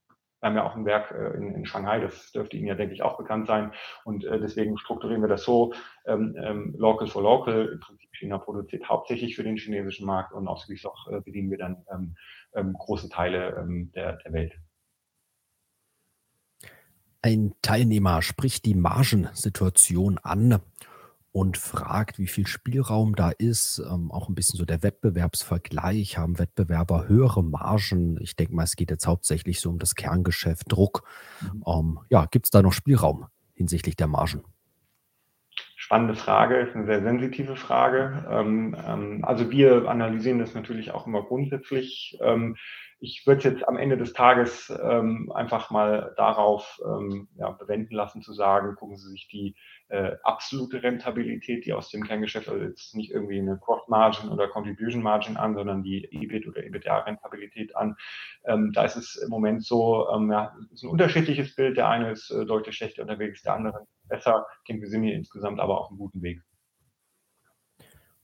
Wir haben ja auch ein Werk äh, in, in, Shanghai, das dürfte Ihnen ja, denke ich, auch bekannt sein. Und äh, deswegen strukturieren wir das so, ähm, ähm, local for local. Im Prinzip China produziert hauptsächlich für den chinesischen Markt und außerdem auch äh, bedienen wir dann ähm, ähm, große Teile ähm, der, der Welt. Ein Teilnehmer spricht die Margensituation an und fragt, wie viel Spielraum da ist. Ähm, auch ein bisschen so der Wettbewerbsvergleich. Haben Wettbewerber höhere Margen? Ich denke mal, es geht jetzt hauptsächlich so um das Kerngeschäft Druck. Mhm. Ähm, ja, gibt es da noch Spielraum hinsichtlich der Margen? Spannende Frage, ist eine sehr sensitive Frage. Ähm, ähm, also wir analysieren das natürlich auch immer grundsätzlich. Ich würde es jetzt am Ende des Tages ähm, einfach mal darauf ähm, ja, bewenden lassen, zu sagen, gucken Sie sich die äh, absolute Rentabilität, die aus dem Kerngeschäft, also jetzt nicht irgendwie eine Cross Margin oder Contribution Margin an, sondern die EBIT oder EBITDA-Rentabilität an. Ähm, da ist es im Moment so, ähm, ja, ist ein unterschiedliches Bild. Der eine ist äh, deutlich schlechter unterwegs, der andere besser. Ich denke, wir sind hier insgesamt aber auf einem guten Weg.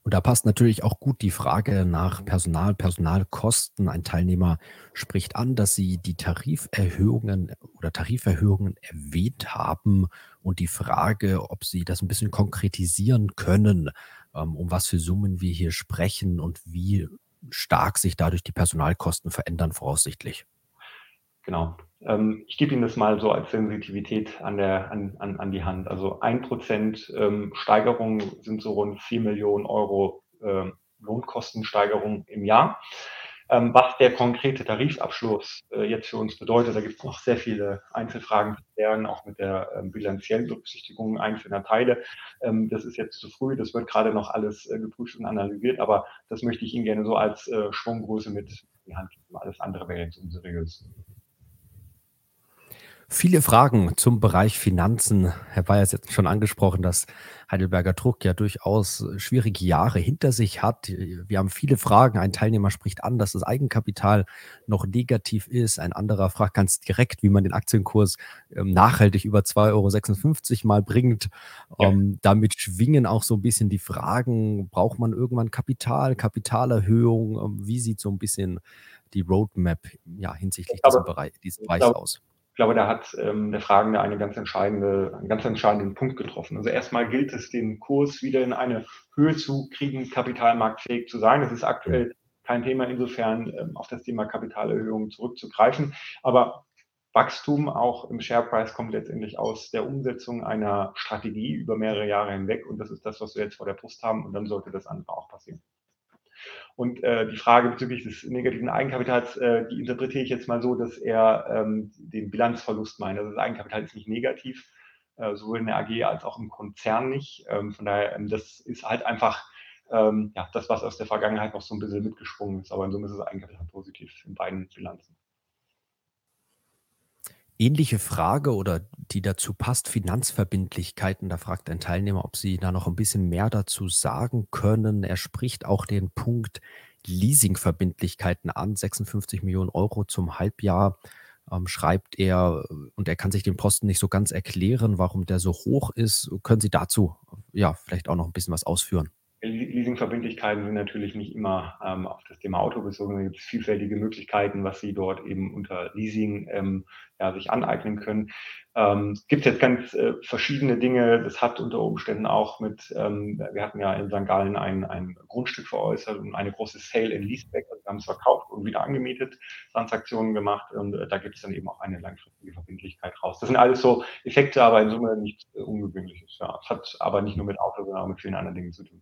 Und da passt natürlich auch gut die Frage nach Personal, Personalkosten. Ein Teilnehmer spricht an, dass Sie die Tariferhöhungen oder Tariferhöhungen erwähnt haben und die Frage, ob Sie das ein bisschen konkretisieren können, ähm, um was für Summen wir hier sprechen und wie stark sich dadurch die Personalkosten verändern voraussichtlich. Genau. Ähm, ich gebe Ihnen das mal so als Sensitivität an, der, an, an, an die Hand. Also ein Prozent ähm, Steigerung sind so rund vier Millionen Euro äh, Lohnkostensteigerung im Jahr. Ähm, was der konkrete Tarifabschluss äh, jetzt für uns bedeutet, da gibt es noch sehr viele Einzelfragen zu klären, auch mit der ähm, bilanziellen Berücksichtigung einzelner Teile. Ähm, das ist jetzt zu früh, das wird gerade noch alles äh, geprüft und analysiert, aber das möchte ich Ihnen gerne so als äh, Schwunggröße mit in die Hand geben. Alles andere wäre jetzt unseriös. Viele Fragen zum Bereich Finanzen. Herr Bayer hat jetzt schon angesprochen, dass Heidelberger Druck ja durchaus schwierige Jahre hinter sich hat. Wir haben viele Fragen. Ein Teilnehmer spricht an, dass das Eigenkapital noch negativ ist. Ein anderer fragt ganz direkt, wie man den Aktienkurs ähm, nachhaltig über 2,56 Euro mal bringt. Ja. Ähm, damit schwingen auch so ein bisschen die Fragen, braucht man irgendwann Kapital, Kapitalerhöhung? Ähm, wie sieht so ein bisschen die Roadmap ja, hinsichtlich glaube, Bereich, dieses Bereichs aus? Glaube, da hat ähm, der Fragende eine ganz entscheidende, einen ganz entscheidenden Punkt getroffen. Also erstmal gilt es, den Kurs wieder in eine Höhe zu kriegen, kapitalmarktfähig zu sein. Das ist aktuell kein Thema, insofern ähm, auf das Thema Kapitalerhöhung zurückzugreifen. Aber Wachstum auch im Share Price kommt letztendlich aus der Umsetzung einer Strategie über mehrere Jahre hinweg. Und das ist das, was wir jetzt vor der Brust haben. Und dann sollte das andere auch passieren. Und äh, die Frage bezüglich des negativen Eigenkapitals, äh, die interpretiere ich jetzt mal so, dass er ähm, den Bilanzverlust meint. Also das Eigenkapital ist nicht negativ, äh, sowohl in der AG als auch im Konzern nicht. Ähm, von daher, ähm, das ist halt einfach ähm, ja, das, was aus der Vergangenheit noch so ein bisschen mitgesprungen ist. Aber in Summe ist es eigentlich positiv in beiden Bilanzen. Ähnliche Frage oder die dazu passt, Finanzverbindlichkeiten. Da fragt ein Teilnehmer, ob Sie da noch ein bisschen mehr dazu sagen können. Er spricht auch den Punkt Leasingverbindlichkeiten an, 56 Millionen Euro zum Halbjahr, ähm, schreibt er, und er kann sich den Posten nicht so ganz erklären, warum der so hoch ist. Können Sie dazu ja vielleicht auch noch ein bisschen was ausführen? Leasingverbindlichkeiten sind natürlich nicht immer ähm, auf das Thema Auto bezogen. Da gibt es vielfältige Möglichkeiten, was Sie dort eben unter Leasing ähm, ja, sich aneignen können. Ähm, es gibt jetzt ganz äh, verschiedene Dinge. Das hat unter Umständen auch mit, ähm, wir hatten ja in St. Gallen ein, ein Grundstück veräußert und eine große Sale in Leaseback. Also wir haben es verkauft und wieder angemietet, Transaktionen gemacht und äh, da gibt es dann eben auch eine langfristige Verbindlichkeit raus. Das sind alles so Effekte, aber in Summe nichts äh, Ungewöhnliches. Ja. Es hat aber nicht nur mit Auto, sondern auch mit vielen anderen Dingen zu tun.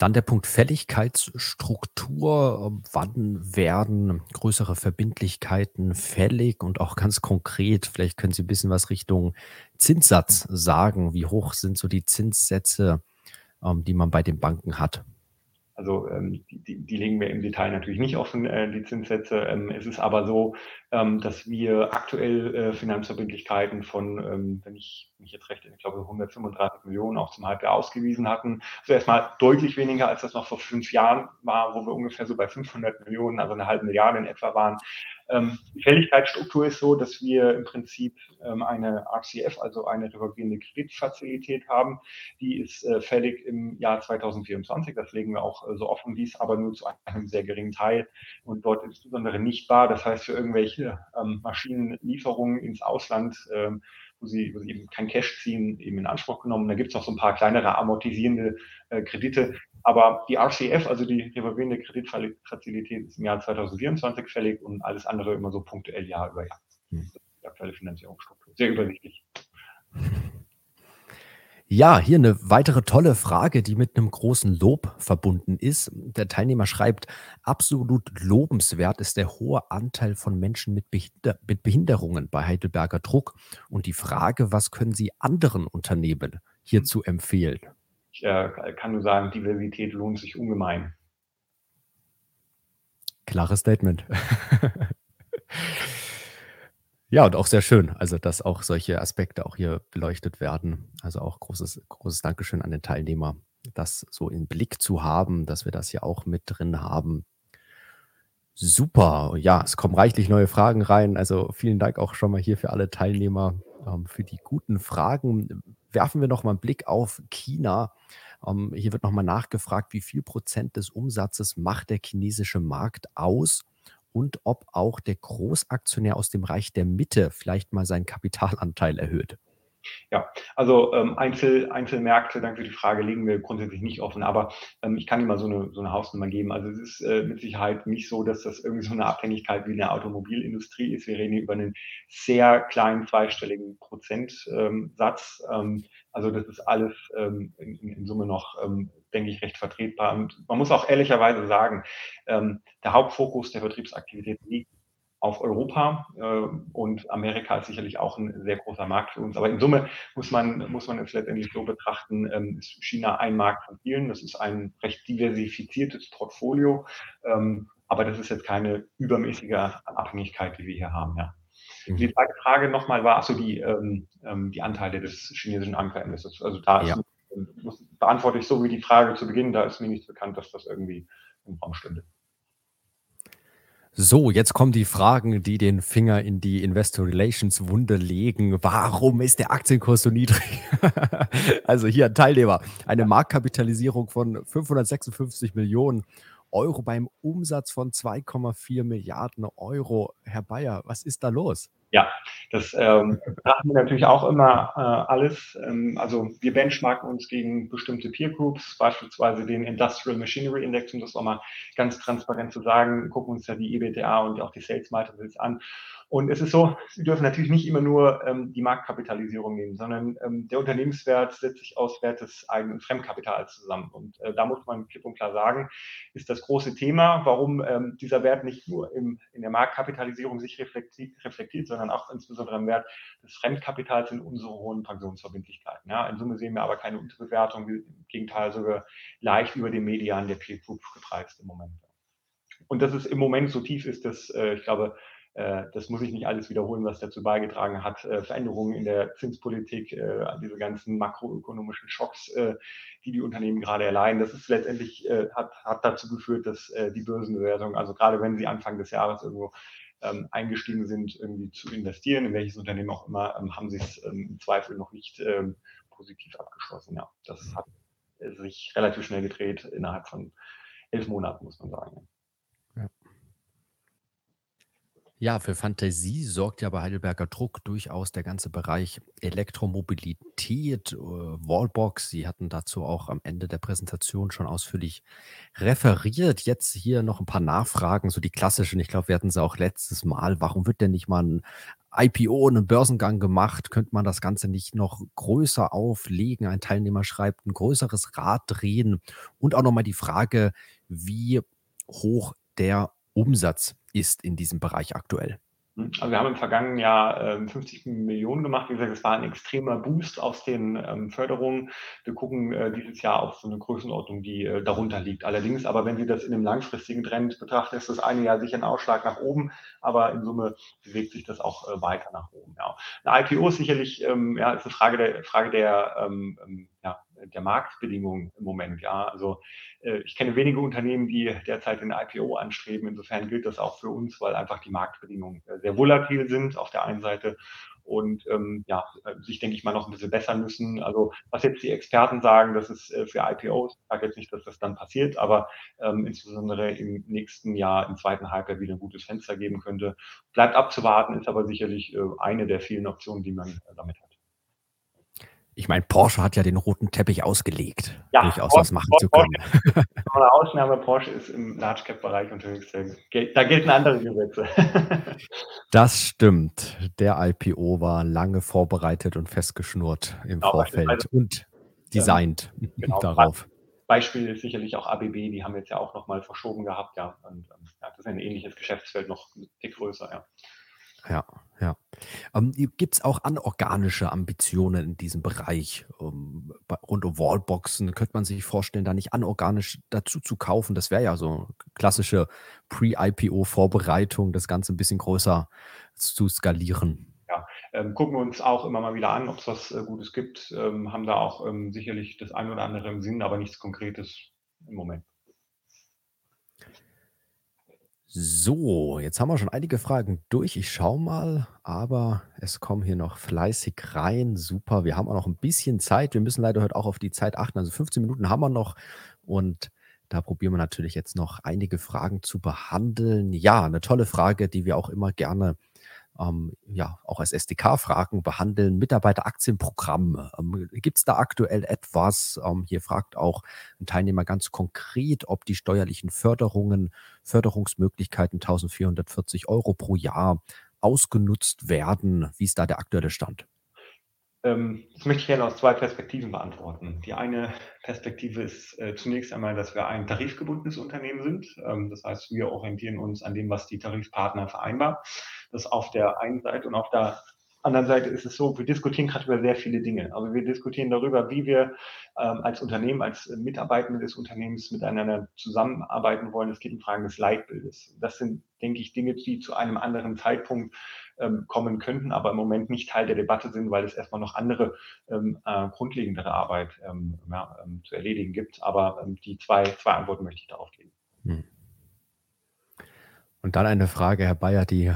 Dann der Punkt Fälligkeitsstruktur. Wann werden größere Verbindlichkeiten fällig und auch ganz konkret, vielleicht können Sie ein bisschen was Richtung Zinssatz sagen. Wie hoch sind so die Zinssätze, ähm, die man bei den Banken hat? Also ähm, die, die, legen wir im Detail natürlich nicht offen, äh, die Zinssätze. Ähm, es ist aber so, ähm, dass wir aktuell äh, Finanzverbindlichkeiten von, ähm, wenn ich mich jetzt recht, ich glaube 135 Millionen auch zum Halbjahr ausgewiesen hatten. Also erstmal deutlich weniger, als das noch vor fünf Jahren war, wo wir ungefähr so bei 500 Millionen, also eine halbe Milliarde in etwa waren. Ähm, die Fälligkeitsstruktur ist so, dass wir im Prinzip ähm, eine RCF, also eine revolvierende Kreditfazilität haben. Die ist äh, fällig im Jahr 2024. Das legen wir auch äh, so offen, dies aber nur zu einem sehr geringen Teil und dort insbesondere nicht bar. Das heißt, für irgendwelche ähm, Maschinenlieferungen ins Ausland, ähm, wo sie, wo sie eben kein Cash ziehen, eben in Anspruch genommen. Da gibt es noch so ein paar kleinere amortisierende äh, Kredite, aber die RCF, also die revolvierende Kreditfazilität, ist im Jahr 2024 fällig und alles andere immer so punktuell Jahr über Jahr. Hm. Die aktuelle Finanzierungsstruktur. Sehr übersichtlich. Ja, hier eine weitere tolle Frage, die mit einem großen Lob verbunden ist. Der Teilnehmer schreibt, absolut lobenswert ist der hohe Anteil von Menschen mit, Behinder mit Behinderungen bei Heidelberger Druck. Und die Frage, was können Sie anderen Unternehmen hierzu empfehlen? Äh, kann nur sagen, Diversität lohnt sich ungemein. Klares Statement. ja, und auch sehr schön, also dass auch solche Aspekte auch hier beleuchtet werden. Also auch großes, großes Dankeschön an den Teilnehmer, das so im Blick zu haben, dass wir das hier auch mit drin haben. Super. Ja, es kommen reichlich neue Fragen rein. Also vielen Dank auch schon mal hier für alle Teilnehmer ähm, für die guten Fragen. Werfen wir noch mal einen Blick auf China. Ähm, hier wird noch mal nachgefragt, wie viel Prozent des Umsatzes macht der chinesische Markt aus und ob auch der Großaktionär aus dem Reich der Mitte vielleicht mal seinen Kapitalanteil erhöht. Ja, also ähm, Einzel, Einzelmärkte, danke für die Frage, legen wir grundsätzlich nicht offen, aber ähm, ich kann Ihnen mal so eine, so eine Hausnummer geben. Also es ist äh, mit Sicherheit nicht so, dass das irgendwie so eine Abhängigkeit wie in der Automobilindustrie ist. Wir reden hier über einen sehr kleinen zweistelligen Prozentsatz. Ähm, also das ist alles ähm, in, in, Summe noch, ähm, denke ich, recht vertretbar. Und man muss auch ehrlicherweise sagen, ähm, der Hauptfokus der Vertriebsaktivität liegt auf Europa äh, und Amerika ist sicherlich auch ein sehr großer Markt für uns. Aber in Summe muss man, muss man es letztendlich so betrachten, ähm, ist China ein Markt von vielen. Das ist ein recht diversifiziertes Portfolio. Ähm, aber das ist jetzt keine übermäßige Abhängigkeit, die wir hier haben. Ja. Mhm. Die zweite Frage nochmal war, also die, ähm, ähm, die Anteile des chinesischen Ankerinvestors. Also da ja. ist, beantworte ich so wie die Frage zu Beginn, da ist mir nicht bekannt, dass das irgendwie im Raum stünde. So, jetzt kommen die Fragen, die den Finger in die Investor Relations Wunde legen. Warum ist der Aktienkurs so niedrig? also hier ein Teilnehmer. Eine Marktkapitalisierung von 556 Millionen Euro beim Umsatz von 2,4 Milliarden Euro. Herr Bayer, was ist da los? Ja, das ähm, betrachten wir natürlich auch immer äh, alles. Ähm, also wir benchmarken uns gegen bestimmte Peer Groups, beispielsweise den Industrial Machinery Index, um das auch mal ganz transparent zu sagen, gucken uns ja die EBTA und auch die Sales Multiples an und es ist so, Sie dürfen natürlich nicht immer nur ähm, die Marktkapitalisierung nehmen, sondern ähm, der Unternehmenswert setzt sich aus Wert des Eigen- und Fremdkapitals zusammen. Und äh, da muss man klipp und klar sagen, ist das große Thema, warum ähm, dieser Wert nicht nur im, in der Marktkapitalisierung sich reflektiert, reflektiert, sondern auch insbesondere im Wert des Fremdkapitals sind unsere hohen Pensionsverbindlichkeiten. Ja, in Summe sehen wir aber keine Unterbewertung, im Gegenteil sogar leicht über dem Median der Peer Group gepreist im Moment. Und dass es im Moment so tief ist, dass äh, ich glaube, das muss ich nicht alles wiederholen, was dazu beigetragen hat. Äh, Veränderungen in der Zinspolitik, äh, diese ganzen makroökonomischen Schocks, die die Unternehmen gerade erleiden. Das ist letztendlich, hat, hat dazu geführt, dass die Börsenbewertung, also gerade wenn sie Anfang des Jahres irgendwo ähm, eingestiegen sind, irgendwie zu investieren, in welches Unternehmen auch immer, ähm, haben sie es ähm, im Zweifel noch nicht positiv abgeschlossen. Ja, das hat sich relativ schnell gedreht innerhalb von elf Monaten, muss man sagen. Ja, für Fantasie sorgt ja bei Heidelberger Druck durchaus der ganze Bereich Elektromobilität, äh, Wallbox. Sie hatten dazu auch am Ende der Präsentation schon ausführlich referiert. Jetzt hier noch ein paar Nachfragen, so die klassischen. Ich glaube, wir hatten sie auch letztes Mal. Warum wird denn nicht mal ein IPO, einen Börsengang gemacht? Könnte man das Ganze nicht noch größer auflegen? Ein Teilnehmer schreibt, ein größeres Rad drehen. Und auch nochmal die Frage, wie hoch der Umsatz ist in diesem Bereich aktuell? Hm, also wir haben im vergangenen Jahr ähm, 50 Millionen gemacht. Wie gesagt, es war ein extremer Boost aus den ähm, Förderungen. Wir gucken äh, dieses Jahr auf so eine Größenordnung, die äh, darunter liegt. Allerdings, aber wenn Sie das in einem langfristigen Trend betrachten, ist das eine Jahr sicher ein Ausschlag nach oben, aber in Summe bewegt sich das auch äh, weiter nach oben. Ja. Eine IPO ist sicherlich ähm, ja, ist eine Frage der, Frage der ähm, ähm ja, der Marktbedingungen im Moment. Ja, also äh, ich kenne wenige Unternehmen, die derzeit eine IPO anstreben. Insofern gilt das auch für uns, weil einfach die Marktbedingungen äh, sehr volatil sind auf der einen Seite und ähm, ja, äh, sich, denke ich mal, noch ein bisschen bessern müssen. Also was jetzt die Experten sagen, das ist äh, für IPOs, ich sage jetzt nicht, dass das dann passiert, aber ähm, insbesondere im nächsten Jahr, im zweiten Halbjahr wieder ein gutes Fenster geben könnte. Bleibt abzuwarten, ist aber sicherlich äh, eine der vielen Optionen, die man äh, damit hat. Ich meine, Porsche hat ja den roten Teppich ausgelegt, ja, durchaus Porsche, was machen Porsche, zu können. Eine Ausnahme, Porsche ist im Large Cap Bereich unterwegs. Da gelten andere Gesetze. das stimmt. Der IPO war lange vorbereitet und festgeschnürt im genau, Vorfeld und designt genau, darauf. Beispiel ist sicherlich auch ABB, die haben jetzt ja auch nochmal verschoben gehabt, ja. Und ähm, ja, das ist ein ähnliches Geschäftsfeld, noch ein Tick größer, ja. Ja, ja. Ähm, Gibt es auch anorganische Ambitionen in diesem Bereich? Ähm, rund um Wallboxen könnte man sich vorstellen, da nicht anorganisch dazu zu kaufen. Das wäre ja so klassische Pre-IPO-Vorbereitung, das Ganze ein bisschen größer zu skalieren. Ja, ähm, gucken wir uns auch immer mal wieder an, ob es was äh, Gutes gibt. Ähm, haben da auch ähm, sicherlich das ein oder andere im Sinn, aber nichts Konkretes im Moment. So, jetzt haben wir schon einige Fragen durch. Ich schaue mal, aber es kommen hier noch fleißig rein. Super, wir haben auch noch ein bisschen Zeit. Wir müssen leider heute auch auf die Zeit achten. Also 15 Minuten haben wir noch und da probieren wir natürlich jetzt noch einige Fragen zu behandeln. Ja, eine tolle Frage, die wir auch immer gerne ähm, ja, auch als SDK-Fragen behandeln. Mitarbeiteraktienprogramm. Ähm, Gibt es da aktuell etwas? Ähm, hier fragt auch ein Teilnehmer ganz konkret, ob die steuerlichen Förderungen, Förderungsmöglichkeiten 1440 Euro pro Jahr ausgenutzt werden. Wie ist da der aktuelle Stand? Ähm, das möchte ich gerne aus zwei Perspektiven beantworten. Die eine Perspektive ist äh, zunächst einmal, dass wir ein tarifgebundenes Unternehmen sind. Ähm, das heißt, wir orientieren uns an dem, was die Tarifpartner vereinbaren. Das auf der einen Seite und auf der anderen Seite ist es so, wir diskutieren gerade über sehr viele Dinge. Also wir diskutieren darüber, wie wir ähm, als Unternehmen, als Mitarbeitende des Unternehmens miteinander zusammenarbeiten wollen. Es geht um Fragen des Leitbildes. Das sind, denke ich, Dinge, die zu einem anderen Zeitpunkt ähm, kommen könnten, aber im Moment nicht Teil der Debatte sind, weil es erstmal noch andere ähm, äh, grundlegendere Arbeit ähm, ja, ähm, zu erledigen gibt. Aber ähm, die zwei, zwei Antworten möchte ich darauf geben. Hm. Und dann eine Frage, Herr Bayer, die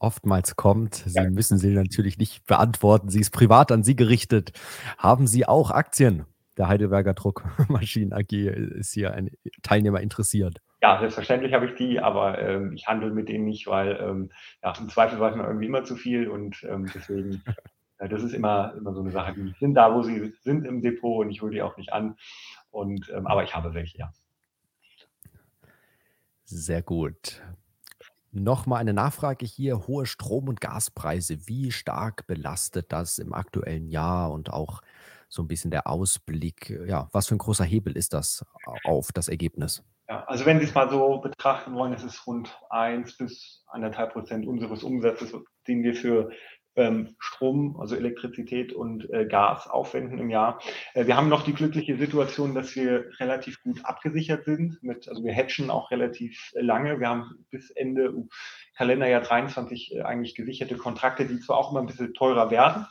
oftmals kommt. Sie ja. müssen sie natürlich nicht beantworten. Sie ist privat an Sie gerichtet. Haben Sie auch Aktien? Der Heidelberger Druckmaschinen AG ist hier ein Teilnehmer interessiert. Ja, selbstverständlich habe ich die, aber ähm, ich handle mit denen nicht, weil ähm, ja, im Zweifel weiß man irgendwie immer zu viel und ähm, deswegen, äh, das ist immer, immer so eine Sache, die sind da, wo sie sind im Depot und ich hole die auch nicht an. Und, ähm, aber ich habe welche, ja. Sehr gut. Nochmal eine Nachfrage hier. Hohe Strom- und Gaspreise. Wie stark belastet das im aktuellen Jahr und auch so ein bisschen der Ausblick? Ja, was für ein großer Hebel ist das auf das Ergebnis? Ja, also wenn Sie es mal so betrachten wollen, ist es rund 1 bis 1,5 Prozent unseres Umsatzes, den wir für ähm, Strom, also Elektrizität und äh, Gas aufwenden im Jahr. Äh, wir haben noch die glückliche Situation, dass wir relativ gut abgesichert sind. Mit, also wir hatchen auch relativ lange. Wir haben bis Ende Kalenderjahr 23 äh, eigentlich gesicherte Kontrakte, die zwar auch immer ein bisschen teurer werden,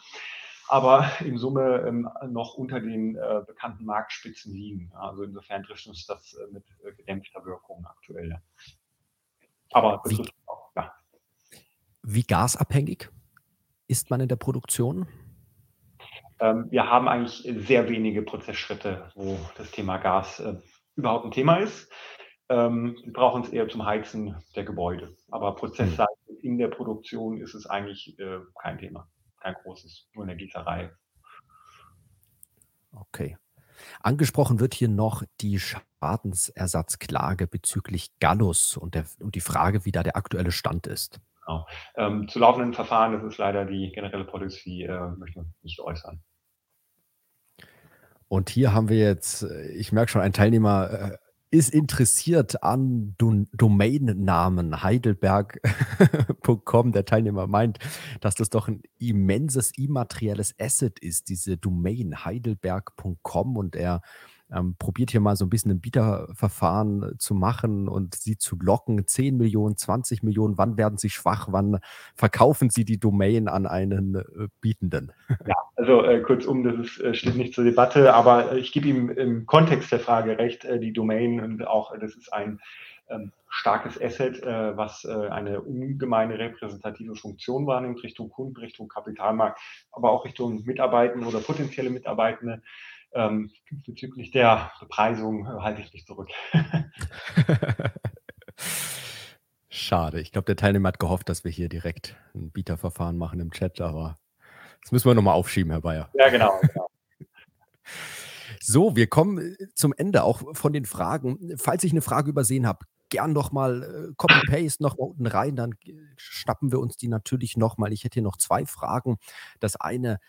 aber in Summe ähm, noch unter den äh, bekannten Marktspitzen liegen. Also insofern trifft uns das äh, mit äh, gedämpfter Wirkung aktuell. Aber wie, auch, ja. wie gasabhängig ist man in der Produktion? Ähm, wir haben eigentlich sehr wenige Prozessschritte, wo das Thema Gas äh, überhaupt ein Thema ist. Ähm, wir brauchen es eher zum Heizen der Gebäude. Aber Prozessseitig hm. in der Produktion ist es eigentlich äh, kein Thema kein großes, nur in der Gießerei. Okay. Angesprochen wird hier noch die Schadensersatzklage bezüglich Gallus und, der, und die Frage, wie da der aktuelle Stand ist. Genau. Ähm, zu laufenden Verfahren, das ist leider die generelle Policy, äh, möchte ich nicht äußern. Und hier haben wir jetzt, äh, ich merke schon, ein Teilnehmer äh, ist interessiert an Domainnamen heidelberg.com. Der Teilnehmer meint, dass das doch ein immenses immaterielles Asset ist, diese Domain heidelberg.com und er ähm, probiert hier mal so ein bisschen ein Bieterverfahren zu machen und sie zu locken. 10 Millionen, 20 Millionen, wann werden sie schwach? Wann verkaufen sie die Domain an einen äh, Bietenden? Ja, also äh, kurzum, das ist, äh, steht nicht zur Debatte, aber ich gebe ihm im Kontext der Frage recht, äh, die Domain und auch, das ist ein ähm, starkes Asset, äh, was äh, eine ungemeine repräsentative Funktion wahrnimmt Richtung Kunden, Richtung Kapitalmarkt, aber auch Richtung Mitarbeitende oder potenzielle Mitarbeitende. Ähm, bezüglich der Bepreisung äh, halte ich mich zurück. Schade. Ich glaube, der Teilnehmer hat gehofft, dass wir hier direkt ein Bieterverfahren machen im Chat, aber das müssen wir nochmal aufschieben, Herr Bayer. Ja, genau. genau. So, wir kommen äh, zum Ende auch von den Fragen. Falls ich eine Frage übersehen habe, gern nochmal äh, Copy-Paste noch unten rein, dann schnappen wir uns die natürlich nochmal. Ich hätte hier noch zwei Fragen. Das eine,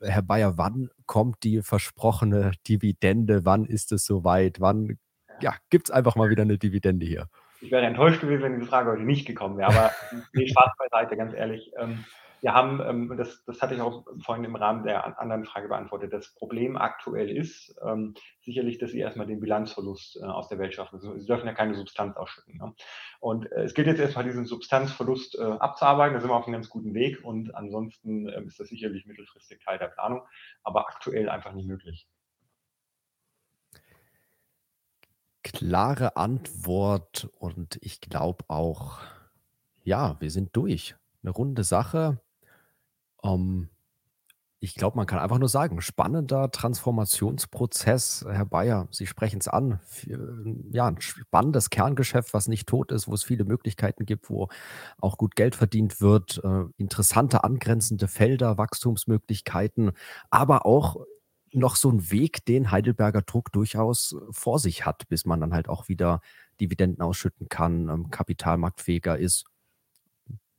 Herr Bayer, wann kommt die versprochene Dividende? Wann ist es soweit? Wann ja, gibt es einfach mal wieder eine Dividende hier? Ich wäre enttäuscht gewesen, wenn diese Frage heute nicht gekommen wäre, aber nee, Spaß beiseite, ganz ehrlich. Ähm, wir haben, ähm, das, das hatte ich auch vorhin im Rahmen der anderen Frage beantwortet, das Problem aktuell ist ähm, sicherlich, dass Sie erstmal den Bilanzverlust äh, aus der Welt schaffen. Also, Sie dürfen ja keine Substanz ausschütten. Ne? Und äh, es gilt jetzt erstmal diesen Substanzverlust äh, abzuarbeiten, da sind wir auf einem ganz guten Weg und ansonsten äh, ist das sicherlich mittelfristig Teil der Planung, aber aktuell einfach nicht möglich. Klare Antwort und ich glaube auch, ja, wir sind durch. Eine runde Sache. Ähm, ich glaube, man kann einfach nur sagen, spannender Transformationsprozess, Herr Bayer, Sie sprechen es an. Ja, ein spannendes Kerngeschäft, was nicht tot ist, wo es viele Möglichkeiten gibt, wo auch gut Geld verdient wird, äh, interessante angrenzende Felder, Wachstumsmöglichkeiten, aber auch noch so ein Weg, den Heidelberger Druck durchaus vor sich hat, bis man dann halt auch wieder Dividenden ausschütten kann, ähm, kapitalmarktfähiger ist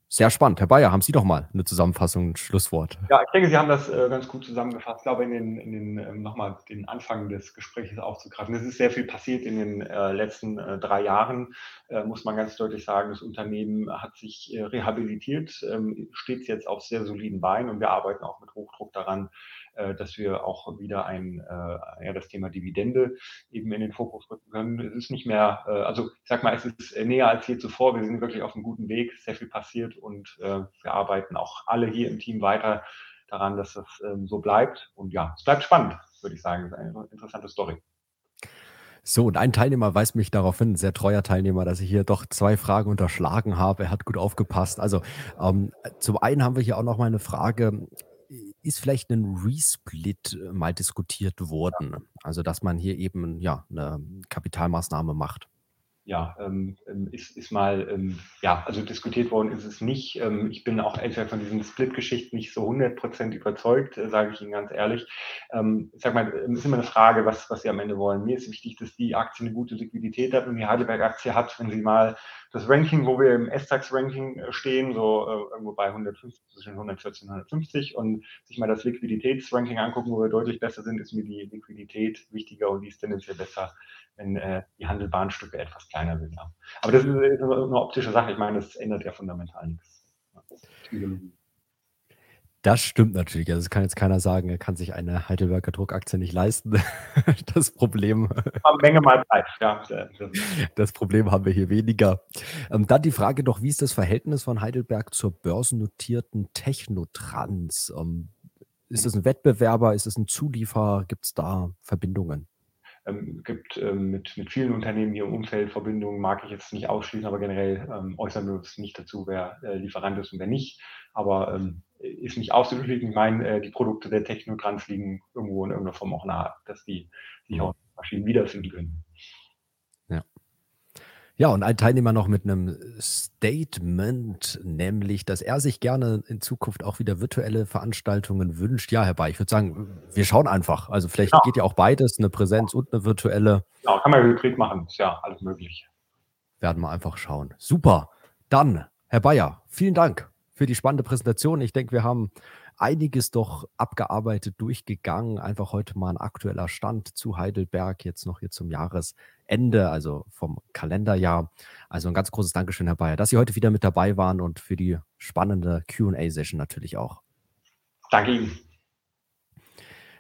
sehr spannend. Herr Bayer, haben Sie doch mal eine Zusammenfassung, ein Schlusswort. Ja, ich denke, Sie haben das äh, ganz gut zusammengefasst. Ich glaube, in den, in den ähm, nochmal den Anfang des Gesprächs aufzugreifen. Es ist sehr viel passiert in den äh, letzten äh, drei Jahren, äh, muss man ganz deutlich sagen. Das Unternehmen hat sich äh, rehabilitiert, ähm, steht jetzt auf sehr soliden Beinen und wir arbeiten auch mit Hochdruck daran, dass wir auch wieder ein, äh, ja, das Thema Dividende eben in den Fokus rücken können. Es ist nicht mehr, äh, also ich sag mal, es ist näher als je zuvor. Wir sind wirklich auf einem guten Weg, sehr viel passiert und wir arbeiten auch alle hier im Team weiter daran, dass das ähm, so bleibt. Und ja, es bleibt spannend, würde ich sagen. Das ist eine interessante Story. So, und ein Teilnehmer weist mich darauf hin, sehr treuer Teilnehmer, dass ich hier doch zwei Fragen unterschlagen habe. Er hat gut aufgepasst. Also ähm, zum einen haben wir hier auch noch mal eine Frage ist vielleicht ein Resplit äh, mal diskutiert worden? Also, dass man hier eben ja eine Kapitalmaßnahme macht. Ja, ähm, ähm, ist, ist mal, ähm, ja, also diskutiert worden ist es nicht. Ähm, ich bin auch entweder von diesen Split-Geschichten nicht so 100% überzeugt, äh, sage ich Ihnen ganz ehrlich. Ähm, ich sag mal, es ist immer eine Frage, was, was Sie am Ende wollen. Mir ist wichtig, dass die Aktie eine gute Liquidität hat und die Heidelberg-Aktie hat, wenn Sie mal das Ranking, wo wir im S-Tax-Ranking äh, stehen, so äh, irgendwo bei 150 zwischen 114 und 150 und sich mal das Liquiditätsranking angucken, wo wir deutlich besser sind, ist mir die Liquidität wichtiger und die ist tendenziell besser wenn äh, die handelbaren Stücke etwas kleiner sind. Ja. Aber das ist, ist eine optische Sache. Ich meine, das ändert ja fundamental nichts. Das stimmt natürlich. Also es kann jetzt keiner sagen, er kann sich eine Heidelberger Druckaktie nicht leisten. Das Problem. Menge mal Preis, ja. Das Problem haben wir hier weniger. Ähm, dann die Frage doch, wie ist das Verhältnis von Heidelberg zur börsennotierten Technotrans? Ähm, ist es ein Wettbewerber? Ist es ein Zulieferer? Gibt es da Verbindungen? Ähm, gibt ähm, mit, mit vielen Unternehmen hier im Umfeld Verbindungen, mag ich jetzt nicht ausschließen, aber generell ähm, äußern wir uns nicht dazu, wer äh, Lieferant ist und wer nicht. Aber ähm, ist nicht auszuschließen. Ich meine, äh, die Produkte der Technotrans liegen irgendwo in irgendeiner Form auch nahe, dass die sich auch in Maschinen wiederfinden können. Ja, und ein Teilnehmer noch mit einem Statement, nämlich, dass er sich gerne in Zukunft auch wieder virtuelle Veranstaltungen wünscht. Ja, Herr Bay, ich würde sagen, wir schauen einfach. Also vielleicht ja. geht ja auch beides, eine Präsenz und eine virtuelle. Ja, kann man hybrid machen, ist ja alles möglich. Werden wir einfach schauen. Super. Dann, Herr Bayer, vielen Dank für die spannende Präsentation. Ich denke, wir haben einiges doch abgearbeitet, durchgegangen. Einfach heute mal ein aktueller Stand zu Heidelberg, jetzt noch hier zum Jahresende, also vom Kalenderjahr. Also ein ganz großes Dankeschön, Herr Bayer, dass Sie heute wieder mit dabei waren und für die spannende QA-Session natürlich auch. Danke Ihnen.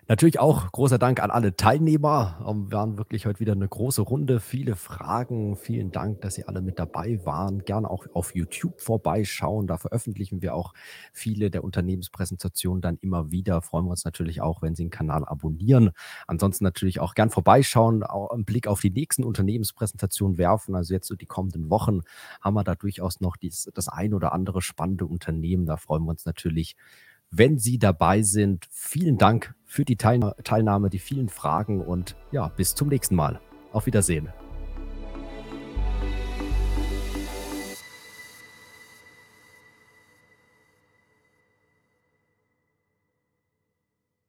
Natürlich auch großer Dank an alle Teilnehmer. Wir ähm, waren wirklich heute wieder eine große Runde, viele Fragen. Vielen Dank, dass Sie alle mit dabei waren. Gerne auch auf YouTube vorbeischauen. Da veröffentlichen wir auch viele der Unternehmenspräsentationen dann immer wieder. Freuen wir uns natürlich auch, wenn Sie den Kanal abonnieren. Ansonsten natürlich auch gern vorbeischauen, auch einen Blick auf die nächsten Unternehmenspräsentationen werfen. Also jetzt so die kommenden Wochen haben wir da durchaus noch dies, das ein oder andere spannende Unternehmen. Da freuen wir uns natürlich wenn Sie dabei sind. Vielen Dank für die Teilnahme, die vielen Fragen und ja, bis zum nächsten Mal. Auf Wiedersehen.